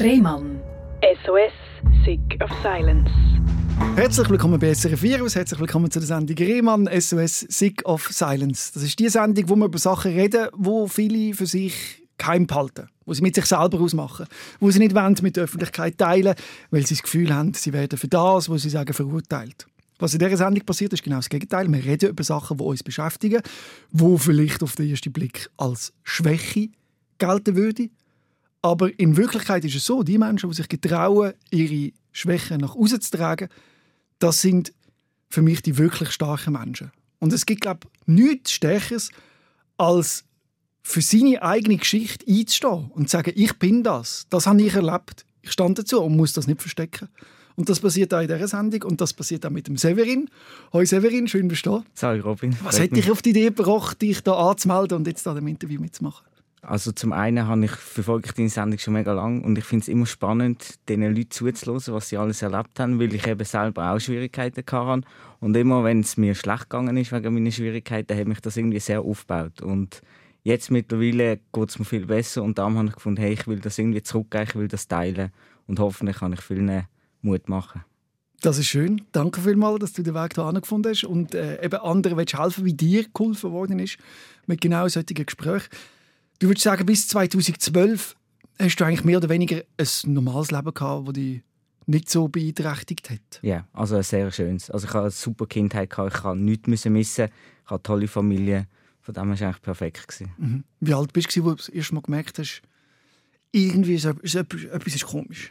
Rehmann. SOS, Sick of Silence. Herzlich willkommen bei SRF Virus, herzlich willkommen zu der Sendung Rehmann SOS Sick of Silence. Das ist die Sendung, wo wir über Sachen reden, wo viele für sich geheim behalten, wo sie mit sich selber ausmachen, wo sie nicht wollen mit der Öffentlichkeit teilen, weil sie das Gefühl haben, sie werden für das, was sie sagen, verurteilt. Was in dieser Sendung passiert, ist genau das Gegenteil. Wir reden über Sachen, die uns beschäftigen, wo vielleicht auf den ersten Blick als Schwäche gelten würde. Aber in Wirklichkeit ist es so, die Menschen, die sich getrauen, ihre Schwächen nach außen zu tragen, das sind für mich die wirklich starken Menschen. Und es gibt, glaube ich, nichts Stärkeres, als für seine eigene Geschichte einzustehen und zu sagen, ich bin das, das habe ich erlebt, ich stand dazu und muss das nicht verstecken. Und das passiert auch in dieser Sendung und das passiert auch mit dem Severin. Hoi Severin, schön bist du da. Robin. Was hat dich auf die Idee gebracht, dich da anzumelden und jetzt da dem Interview mitzumachen? Also zum einen habe ich verfolge ich deine Sendung schon mega lang und ich finde es immer spannend, den Leuten zuzuhören, was sie alles erlebt haben, weil ich eben selber auch Schwierigkeiten hatte. Und immer, wenn es mir schlecht gegangen ist wegen meiner Schwierigkeiten, hat mich das irgendwie sehr aufgebaut. Und jetzt mittlerweile geht es mir viel besser und darum habe ich gefunden, hey, ich will das irgendwie zurückgeben, ich will das teilen und hoffentlich kann ich vielen Mut machen. Das ist schön. Danke vielmals, dass du den Weg hierher gefunden hast und äh, eben anderen willst helfen, wie dir geholfen worden ist mit genau solchen Gesprächen. Du würdest sagen, bis 2012 hast du eigentlich mehr oder weniger ein normales Leben gehabt, das dich nicht so beeinträchtigt hat. Ja, also ein sehr schönes. Also ich hatte eine super Kindheit, gehabt. ich musste nichts missen. Ich hatte eine tolle Familie. Von dem war es eigentlich perfekt. Mhm. Wie alt bist du, als du das erste Mal gemerkt hast, irgendwie ist etwas, etwas ist komisch?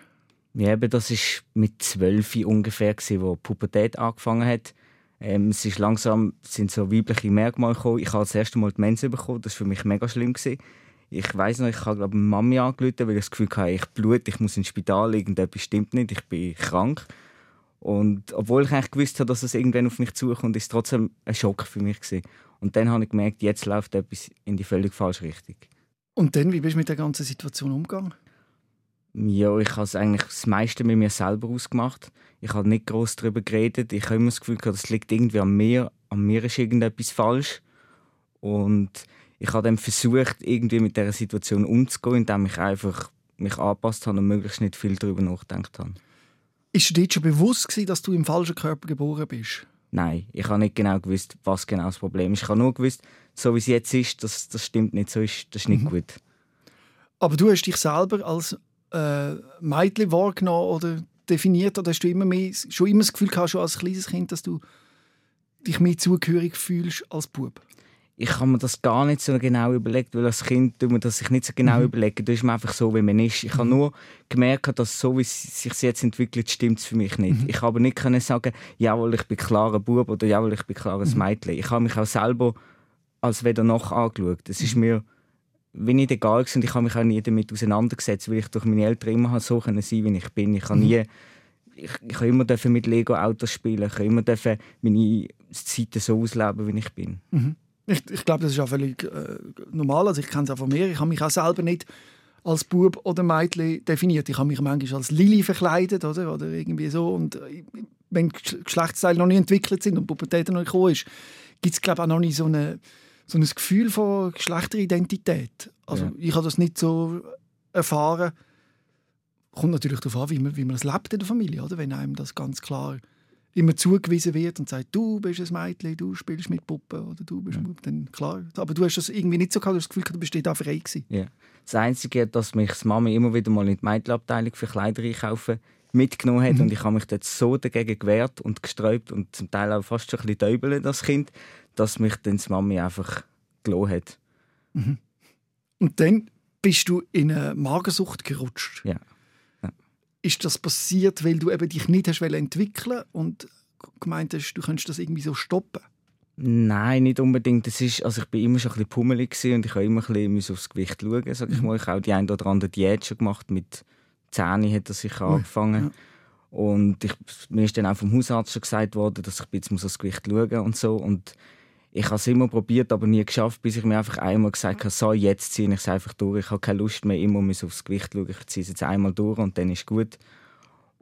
Ja, eben, das war mit zwölf ungefähr, wo die Pubertät angefangen hat. Ähm, es ist langsam sind so weibliche Merkmale gekommen. Ich habe das erste Mal die Mensen bekommen. Das war für mich mega schlimm. Gewesen. Ich weiß noch, ich habe glaube Mami angerufen, weil ich das Gefühl hatte, ich blut, ich muss ins Spital, irgendetwas stimmt nicht, ich bin krank. Und obwohl ich eigentlich gewusst habe, dass es irgendwann auf mich zukommt, ist es trotzdem ein Schock für mich gewesen. Und dann habe ich gemerkt, jetzt läuft etwas in die völlig falsche Richtung. Und dann, wie bist du mit der ganzen Situation umgegangen? Ja, ich habe es eigentlich das meiste mit mir selber ausgemacht. Ich habe nicht groß darüber geredet. Ich habe immer das Gefühl, das liegt irgendwie an mir. An mir ist irgendetwas falsch. Und ich habe dann versucht, irgendwie mit dieser Situation umzugehen, indem ich einfach mich angepasst habe und möglichst nicht viel darüber nachgedacht habe. Ist dir schon bewusst gewesen, dass du im falschen Körper geboren bist? Nein, ich habe nicht genau gewusst, was genau das Problem ist. Ich habe nur gewusst, so wie es jetzt ist, das, das stimmt nicht, so ist, das ist nicht mhm. gut. Aber du hast dich selber als äh, Mädchen wahrgenommen oder definiert? Oder hast du immer mehr, schon immer das Gefühl gehabt, schon als kleines Kind, dass du dich mehr zugehörig fühlst als Bub? Ich habe mir das gar nicht so genau überlegt, weil als Kind tut man das sich nicht so genau mhm. überlegen. Da ist man einfach so, wie man ist. Ich mhm. habe nur gemerkt, dass so, wie es sich jetzt entwickelt, stimmt es für mich nicht. Mhm. Ich habe nicht können sagen, jawohl, ich bin klarer Bub oder jawohl, ich bin klares mhm. Mädchen. Ich habe mich auch selber als weder noch angeschaut. Es ist mhm. Wenig egal gewesen. ich habe mich auch nie damit auseinandergesetzt, weil ich durch meine Eltern immer so sein wie ich bin. Ich habe nie ich, ich immer mit Lego Autos spielen, ich immer meine Zeiten so ausleben, wie ich bin. Mhm. Ich, ich glaube, das ist auch völlig äh, normal. Also ich kenne es auch von mir. Ich habe mich auch selber nicht als Bub oder Mädchen definiert. Ich habe mich manchmal als Lili verkleidet oder, oder irgendwie so. Und äh, wenn Geschlechtsteile noch nicht entwickelt sind und Pubertät noch nicht gekommen ist, gibt es glaube auch noch nicht so eine so ein Gefühl von Geschlechteridentität. Also ja. ich habe das nicht so erfahren. Kommt natürlich darauf an, wie man, wie man das lebt in der Familie, oder? Wenn einem das ganz klar immer zugewiesen wird und sagt, du bist ein Mädchen, du spielst mit Puppen oder du bist ja. Dann klar. Aber du hast das irgendwie nicht so gehabt, du hast das Gefühl, du bist da frei gewesen. Ja. Das Einzige, dass mich die Mama immer wieder mal in die Mädchenabteilung für Kleider einkaufen mitgenommen hat mhm. und ich habe mich dort so dagegen gewehrt und gesträubt und zum Teil auch fast schon ein bisschen täubeln, das Kind, dass mich dann die Mami einfach gelassen hat. Mhm. Und dann bist du in eine Magersucht gerutscht. Ja. ja. Ist das passiert, weil du eben dich nicht hast entwickeln und gemeint hast, du könntest das irgendwie so stoppen? Nein, nicht unbedingt. Das ist, also ich bin immer schon ein bisschen pummelig und ich habe immer ein bisschen aufs Gewicht schauen. Sag ich, mhm. mal. ich habe auch die eine oder andere Diät schon gemacht. Mit 10 hat das sich angefangen. Ja. Und ich, mir ist dann auch vom Hausarzt schon gesagt worden, dass ich jetzt aufs Gewicht schauen muss und so. Und ich habe es immer probiert, aber nie geschafft, bis ich mir einfach einmal gesagt habe, so, jetzt ziehe ich es einfach durch. Ich habe keine Lust mehr, immer aufs Gewicht zu schauen. Ich ziehe es jetzt einmal durch und dann ist gut.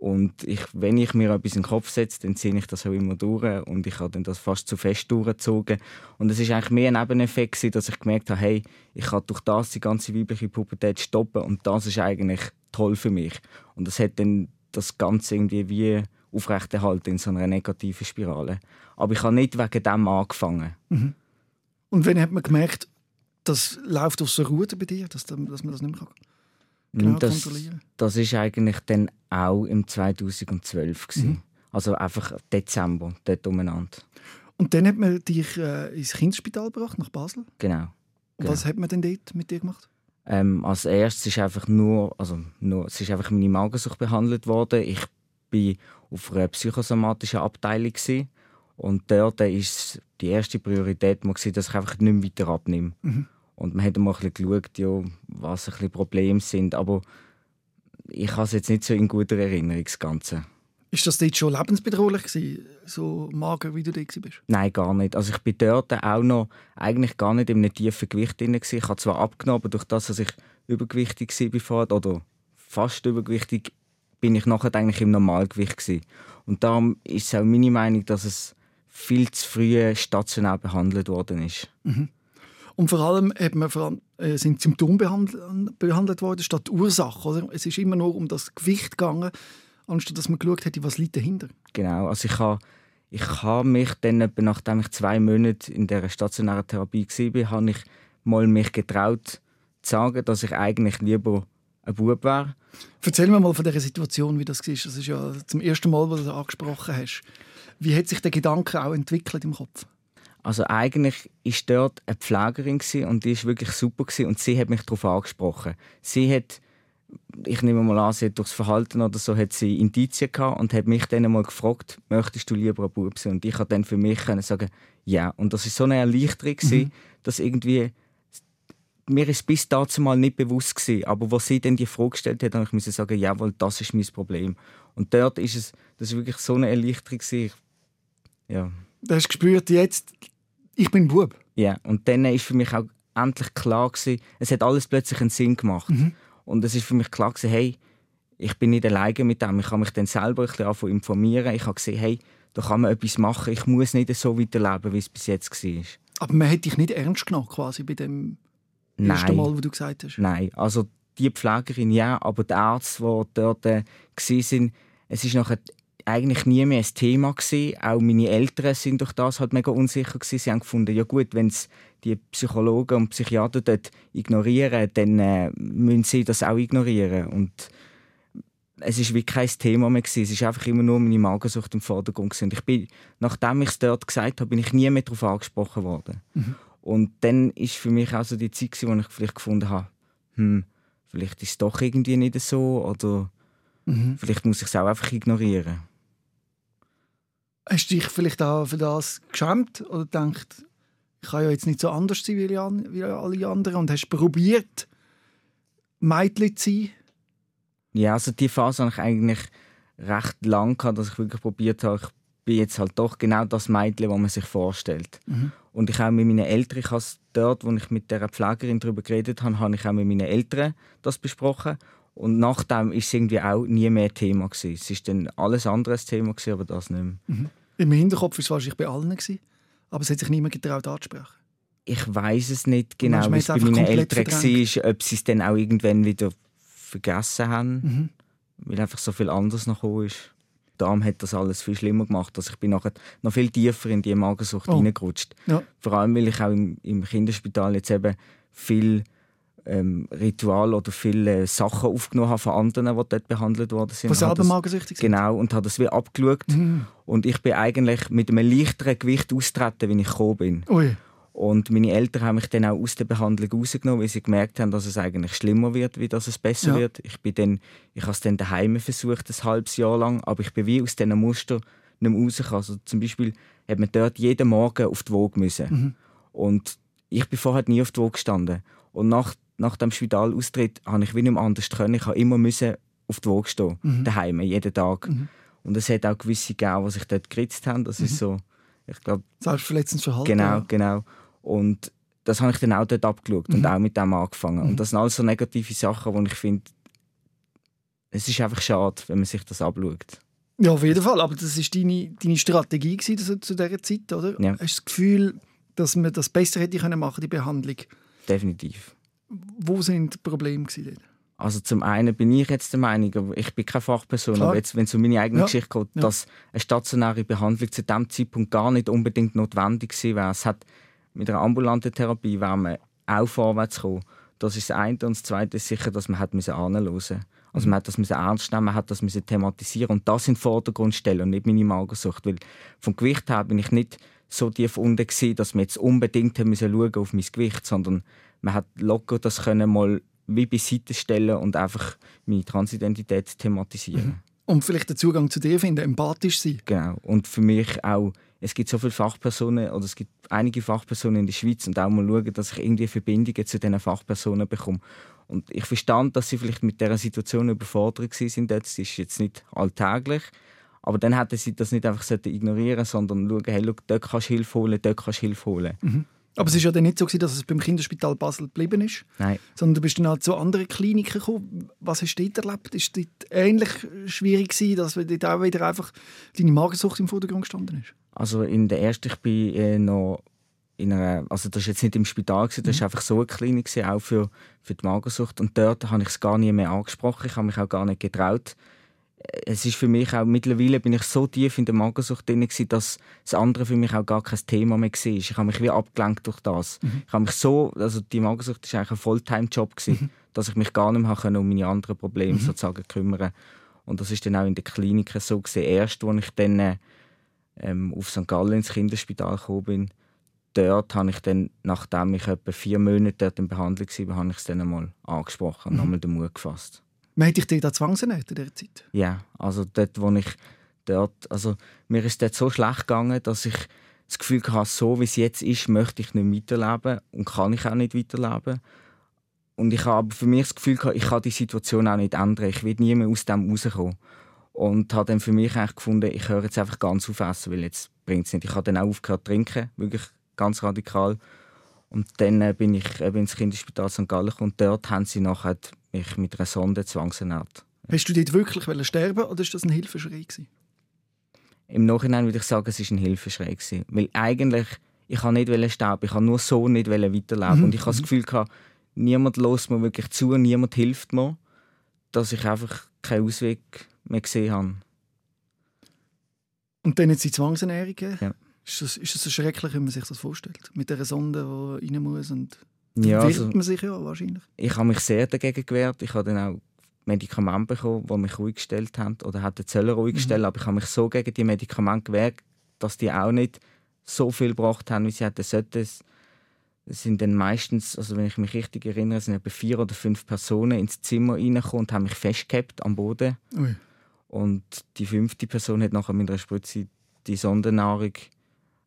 Und ich, wenn ich mir etwas in den Kopf setze, dann ziehe ich das auch immer durch und ich habe dann das fast zu fest durchgezogen. Und es ist eigentlich mehr ein Nebeneffekt, dass ich gemerkt habe, hey, ich kann durch das die ganze weibliche Pubertät stoppen und das ist eigentlich toll für mich. Und das hat dann das Ganze irgendwie wie aufrechterhalten in so einer negativen Spirale. Aber ich habe nicht wegen dem angefangen. Mhm. Und wann hat man gemerkt, das läuft aus der Ruhe bei dir, dass, dass man das nicht mehr genau das, kontrollieren? Das ist eigentlich dann auch im 2012 Mhm. Also einfach Dezember, dort umeinander. Und dann hat man dich äh, ins Kinderspital gebracht, nach Basel. Genau. Und genau. was hat man denn dort mit dir gemacht? Ähm, als erstes ist einfach nur, also nur, es ist einfach meine Magensucht behandelt worden. Ich bin auf einer psychosomatischen Abteilung gewesen. und dort ist die erste Priorität mal gewesen, dass ich einfach nicht mehr weiter abnehme. Mhm. Und man hat mal ein bisschen geschaut, ja, was ein bisschen Probleme sind, aber ich habe es jetzt nicht so in guter Erinnerung, das Ganze. Ist das dort schon lebensbedrohlich gewesen, so mager, wie du da bist? Nein, gar nicht. Also ich bin dort auch noch eigentlich gar nicht in einem tiefen Gewicht drin. Ich habe zwar abgenommen, aber durch das, dass ich übergewichtig war oder fast übergewichtig, bin ich nachher eigentlich im Normalgewicht gewesen. Und darum ist es auch meine Meinung, dass es viel zu früh stationär behandelt worden ist. Mhm. Und vor allem man äh, sind Symptome behandelt, behandelt worden statt Ursache. Oder? Es ist immer nur um das Gewicht gegangen, anstatt dass man geschaut hätte, was liegt dahinter. Genau, also ich habe ich habe mich dann, nachdem ich zwei Monate in der stationären Therapie war, habe ich mal mich getraut zu sagen, dass ich eigentlich lieber ein Bub wäre. Erzähl mir mal von dieser Situation, wie das war. Das ist ja zum ersten Mal, was du das angesprochen hast. Wie hat sich der Gedanke auch entwickelt im Kopf? Also eigentlich war dort eine Pflegerin und die war wirklich super und sie hat mich darauf angesprochen. Sie hat ich nehme mal an, sie hat durchs Verhalten oder so hat sie Indizien gehabt und hat mich dann mal gefragt, möchtest du lieber ein Bub sein? Und ich konnte dann für mich können sagen, ja. Und das ist so eine Erleichterung, mhm. dass irgendwie mir ist bis dazu mal nicht bewusst gewesen, aber was sie dann die Frage gestellt hat, habe ich sagen, jawohl, das ist mein Problem. Und dort ist es, das ist wirklich so eine Erleichterung gewesen. Ja. Du hast gespürt, jetzt, ich bin Bub. Ja, und dann ist für mich auch endlich klar gewesen, es hat alles plötzlich einen Sinn gemacht. Mhm. Und es ist für mich klar gewesen, hey, ich bin nicht alleine mit dem. Ich habe mich dann selber ein bisschen informieren. Ich habe gesehen, hey, da kann man etwas machen. Ich muss nicht so weiterleben, wie es bis jetzt war. Aber man hätte dich nicht ernst genommen, quasi bei dem Nein. ersten Mal, wo du gesagt hast? Nein, also die Pflegerin ja, aber die Ärzte, die dort äh, waren, es ist nachher eigentlich nie mehr ein Thema gewesen. Auch meine Eltern sind durch das halt mega unsicher gewesen. Sie haben gefunden, ja gut, wenn es die Psychologen und Psychiater dort ignorieren, dann äh, müssen sie das auch ignorieren. Und es ist wie kein Thema mehr gewesen. Es ist einfach immer nur meine Magensucht im Vordergrund gewesen. Und ich bin, nachdem ich es dort gesagt habe, bin ich nie mehr darauf angesprochen worden. Mhm. Und dann ist für mich auch so die Zeit gewesen, wo ich vielleicht gefunden habe, hm, vielleicht ist es doch irgendwie nicht so oder mhm. vielleicht muss ich es auch einfach ignorieren. Hast du dich vielleicht auch für das geschämt oder gedacht, ich kann ja jetzt nicht so anders sein wie, wie alle anderen und hast probiert, Mädchen zu sein? Ja, also die Phase habe ich eigentlich recht lang gehabt, dass ich wirklich probiert habe, ich bin jetzt halt doch genau das Mädchen, das man sich vorstellt. Mhm. Und ich habe mit meinen Eltern, ich habe dort, wo ich mit der Pflegerin darüber geredet habe, habe ich auch mit meinen Eltern das besprochen. Und nachdem ist es irgendwie auch nie mehr Thema gewesen. Es ist dann alles andere Thema gewesen, aber das nicht mehr. Mhm. Im Hinterkopf war es wahrscheinlich bei allen gewesen, aber es hat sich niemand getraut anzusprechen. Ich weiß es nicht genau, wie es bei meinen Eltern war, ob sie es dann auch irgendwann wieder vergessen haben, mhm. weil einfach so viel anderes noch ist. Darum hat das alles viel schlimmer gemacht. Also ich bin nachher noch viel tiefer in die Magersucht oh. reingerutscht. Ja. Vor allem, weil ich auch im, im Kinderspital jetzt eben viel ähm, Ritual oder viele Sachen aufgenommen habe von anderen, die dort behandelt worden sind. Was selber magersüchtig sind? Genau, und habe das wie abgeschaut. Mhm. Und ich bin eigentlich mit einem leichteren Gewicht austreten, wenn ich gekommen bin. Ui. Und meine Eltern haben mich dann auch aus der Behandlung rausgenommen, weil sie gemerkt haben, dass es eigentlich schlimmer wird, wie dass es besser ja. wird. Ich, bin dann, ich habe es dann daheim versucht, ein halbes Jahr lang, aber ich bin wie aus diesen Muster nicht mehr rausgekommen. Also zum Beispiel hat man dort jeden Morgen auf die Waage müssen. Mhm. Und ich bin vorher nie auf die Waage gestanden. Und nach, nach dem Spitalaustritt habe ich wie nicht mehr anders können. Ich habe immer müssen auf die Waage stehen, mhm. daheim, jeden Tag. Mhm. Und es hat auch gewisse gegeben, die sich dort geritzt haben. Das ist mhm. so, ich glaube... Selbstverletzendes Verhalten. Genau, genau. Und das habe ich dann auch dort abgeschaut mhm. und auch mit dem angefangen. Mhm. Und das sind alles so negative Sachen, wo ich finde, es ist einfach schade, wenn man sich das abschaut. Ja, auf jeden Fall. Aber das war deine, deine Strategie gewesen, zu dieser Zeit, oder? Ja. Hast du das Gefühl, dass man das besser hätte können machen die Behandlung? Definitiv. Wo sind die Probleme gewesen? Also zum einen bin ich jetzt der Meinung, ich bin keine Fachperson, Klar. aber jetzt, wenn es um meine eigene Ja. Geschichte geht, Ja. dass eine stationäre Behandlung zu dem Zeitpunkt gar nicht unbedingt notwendig gewesen wäre. Es hat mit einer ambulanten Therapie wäre man auch vorwärts gekommen. Das ist das eine. Und das zweite ist sicher, dass man hat anhören musste. Also man hat das ernst nehmen, man hat das thematisieren und das in den Vordergrund stellen und nicht meine Magersucht. Weil vom Gewicht her bin ich nicht so tief unten gewesen, dass wir jetzt unbedingt haben müssen schauen auf mein Gewicht, sondern man hat locker das können mal wie beiseite stellen und einfach meine Transidentität thematisieren. Und vielleicht den Zugang zu dir finden, empathisch sein. Genau. Und für mich auch, es gibt so viele Fachpersonen, oder es gibt einige Fachpersonen in der Schweiz und auch mal schauen, dass ich irgendwie Verbindungen zu diesen Fachpersonen bekomme. Und ich verstand, dass sie vielleicht mit dieser Situation überfordert sind. Das ist jetzt nicht alltäglich. Aber dann hätten sie das nicht einfach ignorieren sondern schauen, hey, schau, dort kannst du Hilfe holen, dort kannst du Hilfe holen. Aber es war ja dann nicht so, gewesen, dass es beim Kinderspital Basel geblieben ist, Nein. sondern du bist dann auch zu anderen Kliniken gekommen. Was hast du dort erlebt? Ist es ähnlich schwierig gewesen, dass dort auch wieder einfach deine Magersucht im Vordergrund gestanden ist? Also in der ersten, ich bin äh, noch in einer, also das ist jetzt nicht im Spital gewesen, das ist einfach so eine Klinik gewesen, auch für, für die Magersucht und dort habe ich es gar nie mehr angesprochen, ich habe mich auch gar nicht getraut. Es ist für mich auch, mittlerweile bin ich so tief in der Magersucht drin gewesen, dass das andere für mich auch gar kein Thema mehr war. Ich habe mich wie abgelenkt durch das. Ich habe mich so, also die Magersucht ist eigentlich ein Fulltime-Job gewesen, dass ich mich gar nicht mehr können um meine anderen Probleme sozusagen kümmern und das ist dann auch in der Klinik so gewesen. Erst, als ich dann äh, ähm, auf St. Gallen ins Kinderspital gekommen bin, dort habe ich dann, nachdem ich etwa vier Monate dort in Behandlung war, habe ich es dann einmal angesprochen und einmal den Mut gefasst. Man hätte dich auch zwangsernährt in dieser Zeit. Ja, also dort, wo ich dort, also mir ist dort so schlecht gegangen, dass ich das Gefühl hatte, so wie es jetzt ist, möchte ich nicht weiterleben und kann ich auch nicht weiterleben. Und ich habe für mich das Gefühl gehabt, ich kann die Situation auch nicht ändern. Ich werde nie mehr aus dem rauskommen. Und habe dann für mich eigentlich gefunden, ich höre jetzt einfach ganz auf essen, weil jetzt bringt es nicht. Ich habe dann auch aufgehört zu trinken, wirklich ganz radikal. Und dann äh, bin ich eben ins Kinderspital St. Gallen und dort haben sie nachher mich mit einer Sonde zwangsernährt. Hast du dort wirklich wollen sterben oder ist das ein Hilfeschrei? Gewesen? Im Nachhinein würde ich sagen, es war ein Hilfeschrei. gewesen. Weil eigentlich, ich wollte nicht sterben, ich wollte nur so nicht weiterleben. Und ich habe das Gefühl, gehabt, niemand lässt mir wirklich zu, niemand hilft mir, dass ich einfach keinen Ausweg mehr gesehen habe. Und dann jetzt die Zwangsernährung? Ja. Ist das, ist das so schrecklich, wie man sich das vorstellt? Mit dieser Sonde, die rein muss und Ja, wehrt also, man sich ja wahrscheinlich. ich habe mich sehr dagegen gewehrt. Ich habe dann auch Medikamente bekommen, die mich ruhig gestellt haben oder hätten sollen ruhig stellen, aber ich habe mich so gegen die Medikamente gewehrt, dass die auch nicht so viel gebracht haben, wie sie hätten sollten. Es es sind dann meistens, also wenn ich mich richtig erinnere, sind etwa vier oder fünf Personen ins Zimmer reingekommen und haben mich festgehabt am Boden. Ui. Und die fünfte Person hat nachher mit einer Spritze die Sondennahrung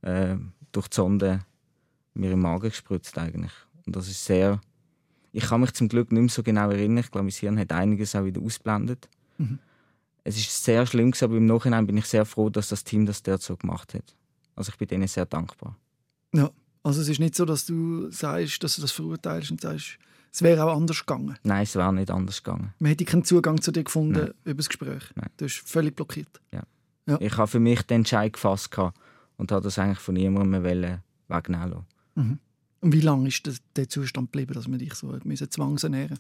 äh, durch die Sonde mir im Magen gespritzt eigentlich. Und das ist sehr... Ich kann mich zum Glück nicht mehr so genau erinnern. Ich glaube, mein Hirn hat einiges auch wieder ausblendet. Mhm. Es ist sehr schlimm, aber im Nachhinein bin ich sehr froh, dass das Team das dort so gemacht hat. Also ich bin denen sehr dankbar. Ja. Also es ist nicht so, dass du sagst, dass du das verurteilst und sagst, es wäre auch anders gegangen. Nein, es wäre nicht anders gegangen. Man hätte keinen Zugang zu dir gefunden Nein. über das Gespräch. Nein. Du bist völlig blockiert. Ich habe für mich den Entscheid gefasst und habe das eigentlich von niemandem wegnehmen lassen. Und wie lange ist der, der Zustand geblieben, dass man dich so müssen zwangsernähren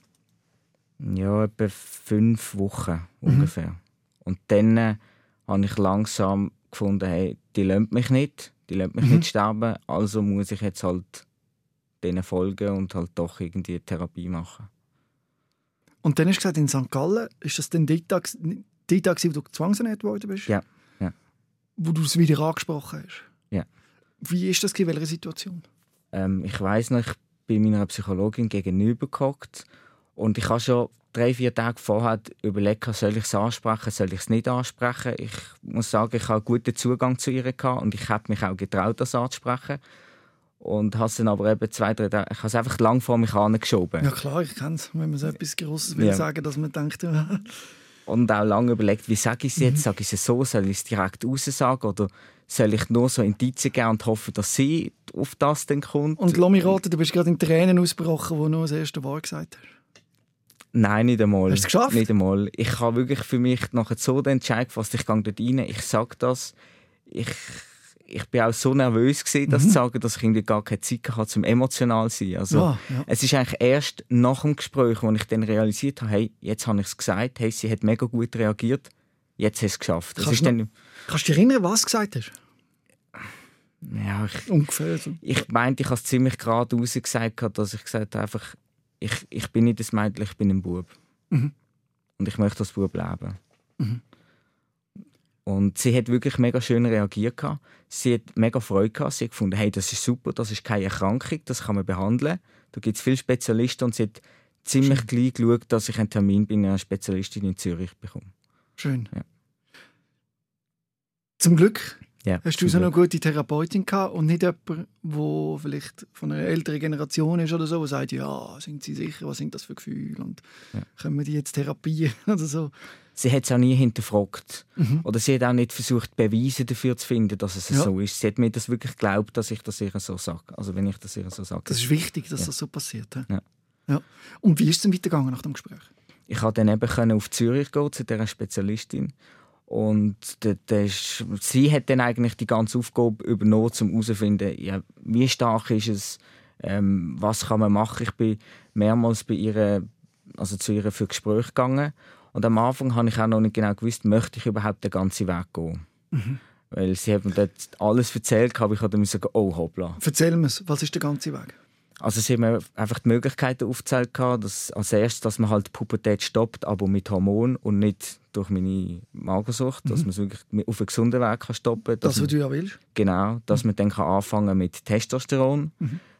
Ja, etwa fünf Wochen ungefähr. Und dann äh, habe ich langsam gefunden, hey, die lässt mich nicht, die lässt mich nicht sterben, also muss ich jetzt halt denen folgen und halt doch irgendwie eine Therapie machen. Und dann hast du gesagt, in St. Gallen, ist das dann der Tag, der Tag wo du zwangsernährt worden bist? Ja, ja. Wo du es wieder angesprochen hast? Ja. Wie ist das in welcher Situation? Ähm, ich weiß noch, ich bin meiner Psychologin gegenüber gehockt und ich habe schon drei, vier Tage vorher überlegt, soll ich es ansprechen, soll ich es nicht ansprechen. Ich muss sagen, ich habe einen guten Zugang zu ihr gehabt und ich habe mich auch getraut, das anzusprechen. Und habe es dann aber eben zwei, drei Tage, ich habe es einfach lang vor mich angeschoben. Ja klar, ich kenne es, wenn man so etwas Grosses will Ja. sagen, dass man denkt, Und auch lange überlegt, wie sage ich es jetzt? Sage ich es so? Soll ich es direkt raussagen? Oder soll ich nur so Indizien geben und hoffen, dass sie auf das dann kommt? Und lass mich raten, du bist gerade in Tränen ausgebrochen, wo du nur das erste Wort gesagt hast. Nein, nicht einmal. Hast du es geschafft? Nicht einmal. Ich habe wirklich für mich nachher so den Entscheid gefasst, ich gehe dort rein, ich sage das. Ich, ich bin auch so nervös gewesen, das Mhm. zu sagen, dass ich irgendwie gar keine Zeit hatte, zum emotional zu sein. Also, Ja, ja. Es ist eigentlich erst nach dem Gespräch, wo ich dann realisiert habe, hey, jetzt habe ich es gesagt, hey, sie hat mega gut reagiert, jetzt hast du es geschafft. Das Kannst ist du dann, Kannst du dich erinnern, was du gesagt hast? ja, ich, Ungefähr. So. ich meinte, ich habe es ziemlich gerade gesagt, dass ich gesagt habe, einfach, ich, ich bin nicht ein Mädchen, ich bin ein Bub. Mhm. Und ich möchte als Bub leben. Und sie hat wirklich mega schön reagiert. Sie hat mega Freude gehabt. Sie hat gefunden, hey, das ist super, das ist keine Erkrankung, das kann man behandeln. Da gibt es viele Spezialisten und sie hat ziemlich gleich geschaut, dass ich einen Termin bei einer Spezialistin in Zürich bekomme. Schön. Ja. Zum Glück Ja, hast du so eine gute Therapeutin gehabt und nicht jemand, der vielleicht von einer älteren Generation ist oder so, der sagt, ja, sind Sie sicher, was sind das für Gefühle und Ja. können wir die jetzt therapieren oder so. Sie hat es auch nie hinterfragt. Mhm. Oder sie hat auch nicht versucht, Beweise dafür zu finden, dass es Ja. so ist. Sie hat mir das wirklich geglaubt, dass ich das ihr so sage. Also wenn ich das ihr so sage. Das ist wichtig, dass Ja. das so passiert. Ja. Ja. Und wie ist es denn weitergegangen nach dem Gespräch? Ich konnte dann eben auf Zürich gehen zu dieser Spezialistin. Und ist, sie hat dann eigentlich die ganze Aufgabe übernommen, um herauszufinden, ja, wie stark ist es, ähm, was kann man machen. Ich bin mehrmals bei ihr, also zu ihr für Gespräche gegangen. Und am Anfang habe ich auch noch nicht genau gewusst, möchte ich überhaupt den ganzen Weg gehen. Weil sie hat mir dort alles erzählt, aber ich habe dann sagen, oh hoppla. Erzähl mir, was ist der ganze Weg? Also sie haben mir einfach die Möglichkeiten aufgezählt, dass als erstes, dass man halt die Pubertät stoppt, aber mit Hormon und nicht durch meine Magersucht, dass man es wirklich auf einen gesunden Weg kann stoppen kann. Das, was du ja willst. Genau, dass man dann kann anfangen mit Testosteron,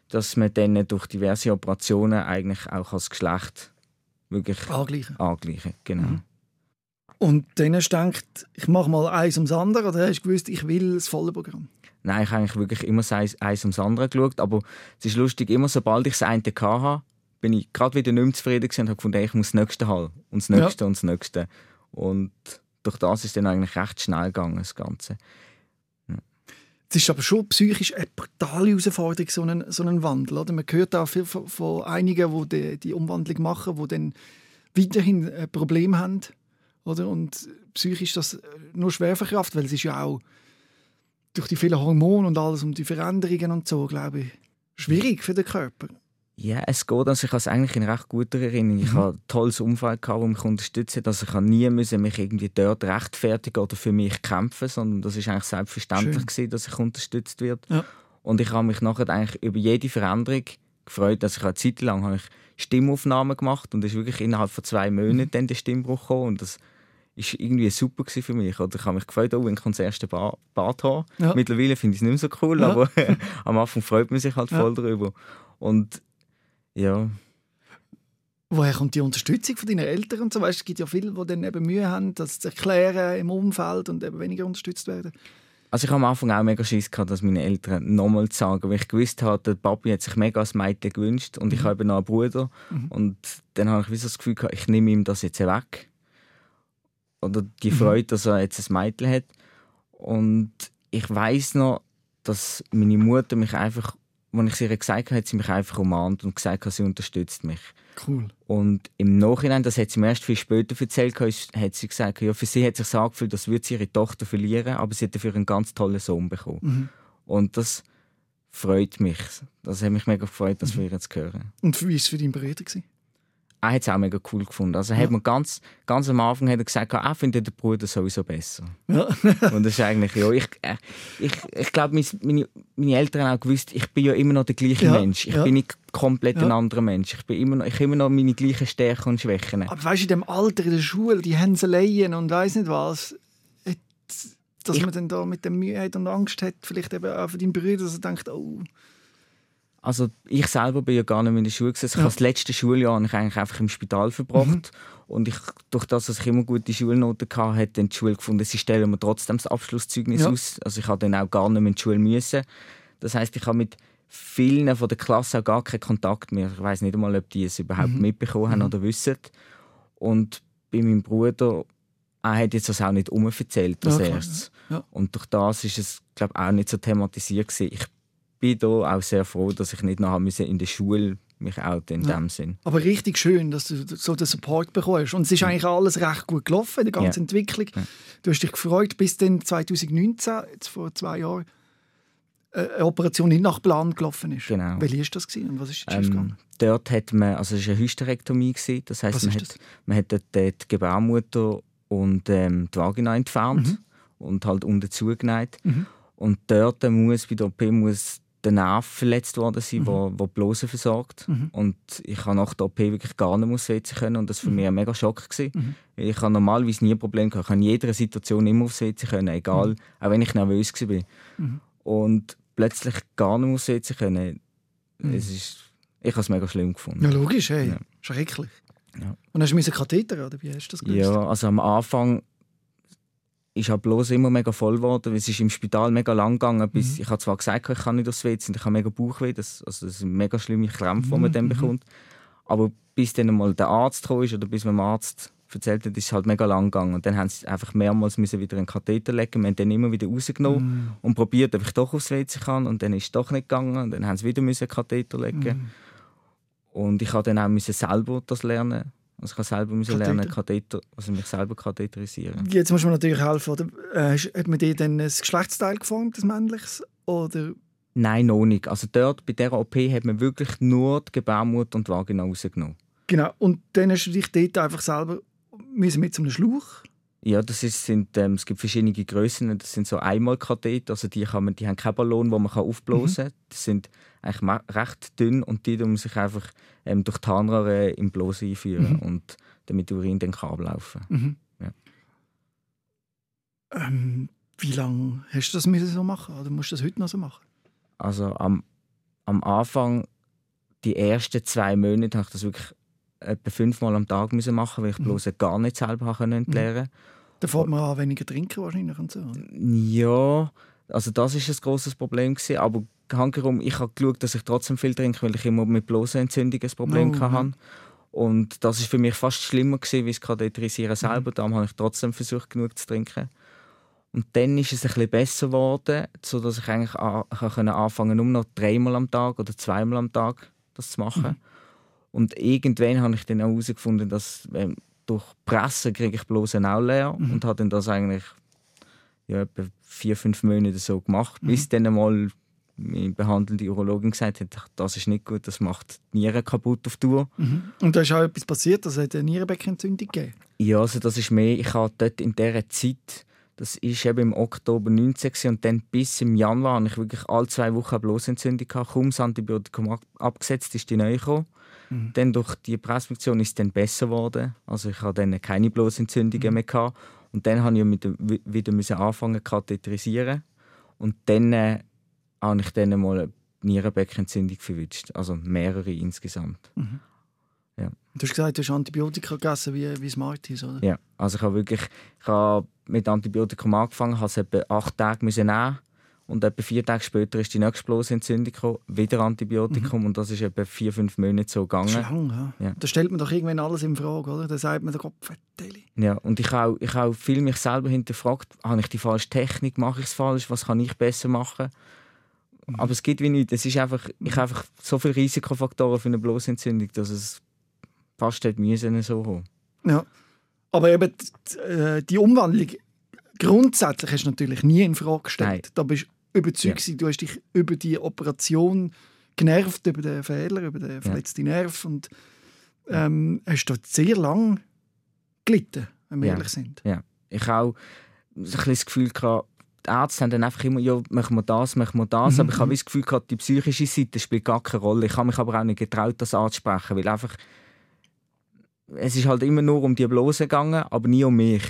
dass man dann durch diverse Operationen eigentlich auch als Geschlecht wirklich Angleichen. angleichen. Genau. Und dann hast du gedacht, ich mache mal eins ums andere oder hast du gewusst, ich will das volle Programm? Nein, ich habe eigentlich wirklich immer so eins, eins ums andere geschaut. Aber es ist lustig, immer sobald ich das eine hatte, bin ich gerade wieder nicht mehr zufrieden und habe gefunden, ich muss das nächste haben. Und das Ja. nächste und das nächste. Und durch das ist dann eigentlich recht schnell gegangen, das Ganze. Es ist aber schon psychisch eine brutale Herausforderung, so einen, so einen Wandel. Oder? Man hört auch viel von, von einigen, die, die die Umwandlung machen, die dann weiterhin ein Problem haben. Oder? Und psychisch das äh, nur schwer verkraftet, weil es ist ja auch durch die vielen Hormone und alles und die Veränderungen und so, glaube ich, schwierig für den Körper. Ja, es geht. Also ich habe es eigentlich in recht guter Erinnerung. Ich habe ein tolles Umfeld, gehabt, das mich unterstützt hat. Also ich habe nie müssen mich irgendwie dort rechtfertigen oder für mich kämpfen, sondern das ist eigentlich selbstverständlich, Schön. gewesen, dass ich unterstützt wird. Ja. Und ich habe mich nachher eigentlich über jede Veränderung gefreut. Also ich habe eine Zeit lang habe ich Stimmaufnahmen gemacht und es ist wirklich innerhalb von zwei Monaten dann der Stimmbruch gekommen. Und das ist irgendwie super für mich. Oder ich habe mich gefreut, oh, wenn ich das erste ba Bad habe. Ja. Mittlerweile finde ich es nicht mehr so cool, Ja. aber am Anfang freut man sich halt voll darüber. Und ja, Woher kommt die Unterstützung von deinen Eltern und so? Weißt, es gibt ja viele, die dann eben Mühe haben, das zu erklären im Umfeld und eben weniger unterstützt werden. Also ich habe am Anfang auch mega Schiss gehabt, dass meine Eltern nochmal sagen, weil ich gewusst habe, der Papi hat sich mega als Mädchen gewünscht und ich habe eben noch einen Bruder und dann habe ich das Gefühl gehabt, ich nehme ihm das jetzt weg. Oder die Freude, dass er jetzt ein Mädchen hat. Und ich weiß noch, dass meine Mutter mich einfach, als ich sie ihr gesagt habe, hat sie mich einfach umarmt und gesagt, sie unterstützt mich. Cool. Und im Nachhinein, das hat sie mir erst viel später erzählt, hat sie gesagt, ja, für sie hat sich so angefühlt, als würde sie ihre Tochter verlieren, aber sie hat dafür einen ganz tollen Sohn bekommen. Mhm. Und das freut mich. Das hat mich mega gefreut, Mhm. das von ihr zu hören. Und wie war es für deinen Bruder? gewesen? Er hat es auch mega cool gefunden. Also hat man ganz, ganz am Anfang hat er gesagt, er findet den Bruder sowieso besser. Ja. Und das ist eigentlich, ja, ich, äh, ich, ich glaube, mein- meine, meine Eltern haben auch gewusst, ich bin ja immer noch der gleiche Ja, Mensch. Ich ja. bin nicht komplett ein Ja. anderer Mensch. Ich, bin immer noch, ich habe immer noch meine gleichen Stärken und Schwächen. Aber weißt du, in dem Alter in der Schule, die Hänseleien und weiß nicht was, dass Ich- man dann da mit der Mühe und Angst hat, vielleicht eben auch für deinen Bruder, dass er denkt, oh, Also ich selber bin ja gar nicht mehr in der Schule. gewesen. Ich Ja. habe das letzte Schuljahr eigentlich einfach im Spital verbracht. Und ich, durch das, dass ich immer gute Schulnoten hatte, hat dann die Schule gefunden, sie stellen mir trotzdem das Abschlusszeugnis Ja. aus. Also ich habe dann auch gar nicht mehr in die Schule müssen. Das heißt, ich habe mit vielen von der Klasse auch gar keinen Kontakt mehr. Ich weiß nicht einmal, ob die es überhaupt mitbekommen haben oder wissen. Und bei meinem Bruder, er hat jetzt das auch nicht umverzählt als klar, erstes. ja. Und durch das ist es, glaube auch nicht so thematisiert gewesen. Ich bin da auch sehr froh, dass ich nicht nachher müssen in der Schule mich outen in ja. dem Sinn. Aber richtig schön, dass du so den Support bekommst. Und es ist ja. eigentlich alles recht gut gelaufen, die ganze ja. Entwicklung. Du hast dich gefreut, bis dann 2019, jetzt vor zwei Jahren, äh, eine Operation nicht nach Plan gelaufen ist. Genau. Welche war das gewesen und was ist ähm, Dort hat man, also es war eine Hysterektomie, gewesen, das heißt, man, hat, man hat dort die Gebärmutter und ähm, die Vagina entfernt mhm. und halt unten zugenäht. Mhm. Und dort muss bei der OP muss der Nerv verletzt worden sein, mhm. wo, wo die Blase versorgt. Mhm. Und ich habe nach der OP wirklich gar nicht aufs WC können und das war für mhm. mich ein mega Schock. Gewesen. Mhm. Ich habe normalerweise nie ein Problem gehabt. Ich habe in jeder Situation immer aufs WC können, egal, mhm. auch wenn ich nervös war. Mhm. Und plötzlich gar nicht aufs WC können, es ist, ich habe es mega schlimm gefunden. Ja, logisch, hey. Ja. schrecklich. Ja. Und hast du einen Katheter oder wie hast du das gelöst? Ja, also am Anfang ist halt bloß immer mega voll geworden. Es ist im Spital mega lang gegangen. Bis, mhm. Ich habe zwar gesagt, ich kann nicht aufs WC und ich habe mega Bauchweh. Das, also das sind mega schlimme Krämpfe, die man dann mhm. bekommt. Aber bis dann mal der Arzt kam oder bis man dem Arzt erzählt hat, ist es halt mega lang gegangen. Und dann haben sie einfach mehrmals müssen wieder einen Katheter legen. Wir haben den immer wieder rausgenommen mm. und probiert, ob ich doch aufs WC kann. Und dann ist es doch nicht gegangen. Und dann haben sie wieder müssen einen Katheter legen. Mm. Und ich musste dann auch müssen selber das lernen. Also ich kann selber müssen lernen, Katheter, also mich selber katheterisieren. Jetzt muss man natürlich helfen. Oder? Äh, hat man dir dann ein Geschlechtsteil geformt, das männliches? Oder? Nein, noch nicht. Also dort, bei dieser OP, hat man wirklich nur die Gebärmutter und die Vagina rausgenommen. Genau. Und dann hast du dich dort einfach selber müssen mit so einem Schlauch ja, das ist, sind, ähm, es gibt verschiedene Größen. Das sind so Einmalkatheter, also die, kann man, die haben keinen Ballon, wo man kann aufblasen kann. Mhm. Die sind eigentlich recht dünn und die muss sich einfach ähm, durch die Harnröhre im Blase einführen mhm. und damit die Urin dann kann ablaufen. Mhm. Ja. Ähm, wie lange hast du das so machen oder musst du das heute noch so machen? Also am, am Anfang, die ersten zwei Monate, habe ich das wirklich etwa fünfmal am Tag müssen machen, weil ich mhm. bloß gar nicht selber entleeren konnte. Mhm. Da fährt man an weniger trinken wahrscheinlich und so. Ja, also das ist ein großes Problem gewesen, aber hankerum, ich habe geschaut, dass ich trotzdem viel trinke, weil ich immer mit Blasenentzündung ein Problem oh, hatte. Und das ist für mich fast schlimmer gewesen, wie das Katheterisieren mhm. selber. Darum habe ich trotzdem versucht, genug zu trinken. Und dann ist es ein bisschen besser geworden, sodass ich eigentlich anfangen nur noch dreimal am Tag oder zweimal am Tag das zu machen. Mhm. Und irgendwann habe ich dann auch herausgefunden, dass ähm, durch Presse kriege ich bloß auch leer mhm. und habe dann das eigentlich ja, etwa vier, fünf Monate so gemacht, mhm. bis dann einmal meine behandelnde Urologin gesagt hat, das ist nicht gut, das macht die Nieren kaputt auf Tour. Mhm. Und da ist auch etwas passiert, das hat eine Nierenbeckenentzündung gegeben? Ja, also das ist mehr, ich habe dort in dieser Zeit, das ist eben im Oktober 19 und dann bis im Januar habe ich wirklich alle zwei Wochen eine Blosentzündung gehabt, kaum das Antibiotikum abgesetzt, ist die neu gekommen. Mhm. Dann durch die Präsmektion ist es dann besser geworden. Also ich hatte dann keine Blosentzündungen mhm. mehr. Gehabt. Und dann habe ich mit, wieder müssen anfangen katheterisieren. Und dann äh, habe ich dann mal eine Nierenbeckenentzündung verwünscht. Also mehrere insgesamt. Mhm. Ja. Du hast gesagt, du hast Antibiotika gegessen wie, wie Smarties, oder? Ja, also ich habe wirklich ich habe mit Antibiotikum angefangen, habe es etwa acht Tage müssen nehmen und etwa vier Tage später ist die nächste Blasentzündung gekommen, wieder Antibiotikum. Mhm. Und das ist etwa vier, fünf Monate so gegangen. Lang, ja. ja. Da stellt man doch irgendwann alles in Frage, oder? Da sagt man doch, Kopfverteilung. Ja, und ich habe ich auch viel mich selber hinterfragt, habe ich die falsche Technik, mache ich es falsch, was kann ich besser machen? Mhm. Aber es geht wie nichts. Es ist einfach, ich habe einfach so viele Risikofaktoren für eine Blasentzündung, dass es fast müssen so kommen. Ja, aber eben die, äh, die Umwandlung grundsätzlich hast du natürlich nie in Frage gestellt. Nein. Da bist überzeugt ja. Du hast dich über die Operation genervt, über den Fehler, über den verletzten ja. Nerv und ähm, hast dort sehr lang gelitten, wenn wir ja. ehrlich sind. Ja, ich habe ein das Gefühl gehabt, die Ärzte haben dann einfach immer, ja, machen wir das, machen wir das. Mhm. Aber ich habe das Gefühl gehabt, die psychische Seite spielt gar keine Rolle. Ich habe mich aber auch nicht getraut, das anzusprechen, weil einfach es ist halt immer nur um die Blose gegangen, aber nie um mich.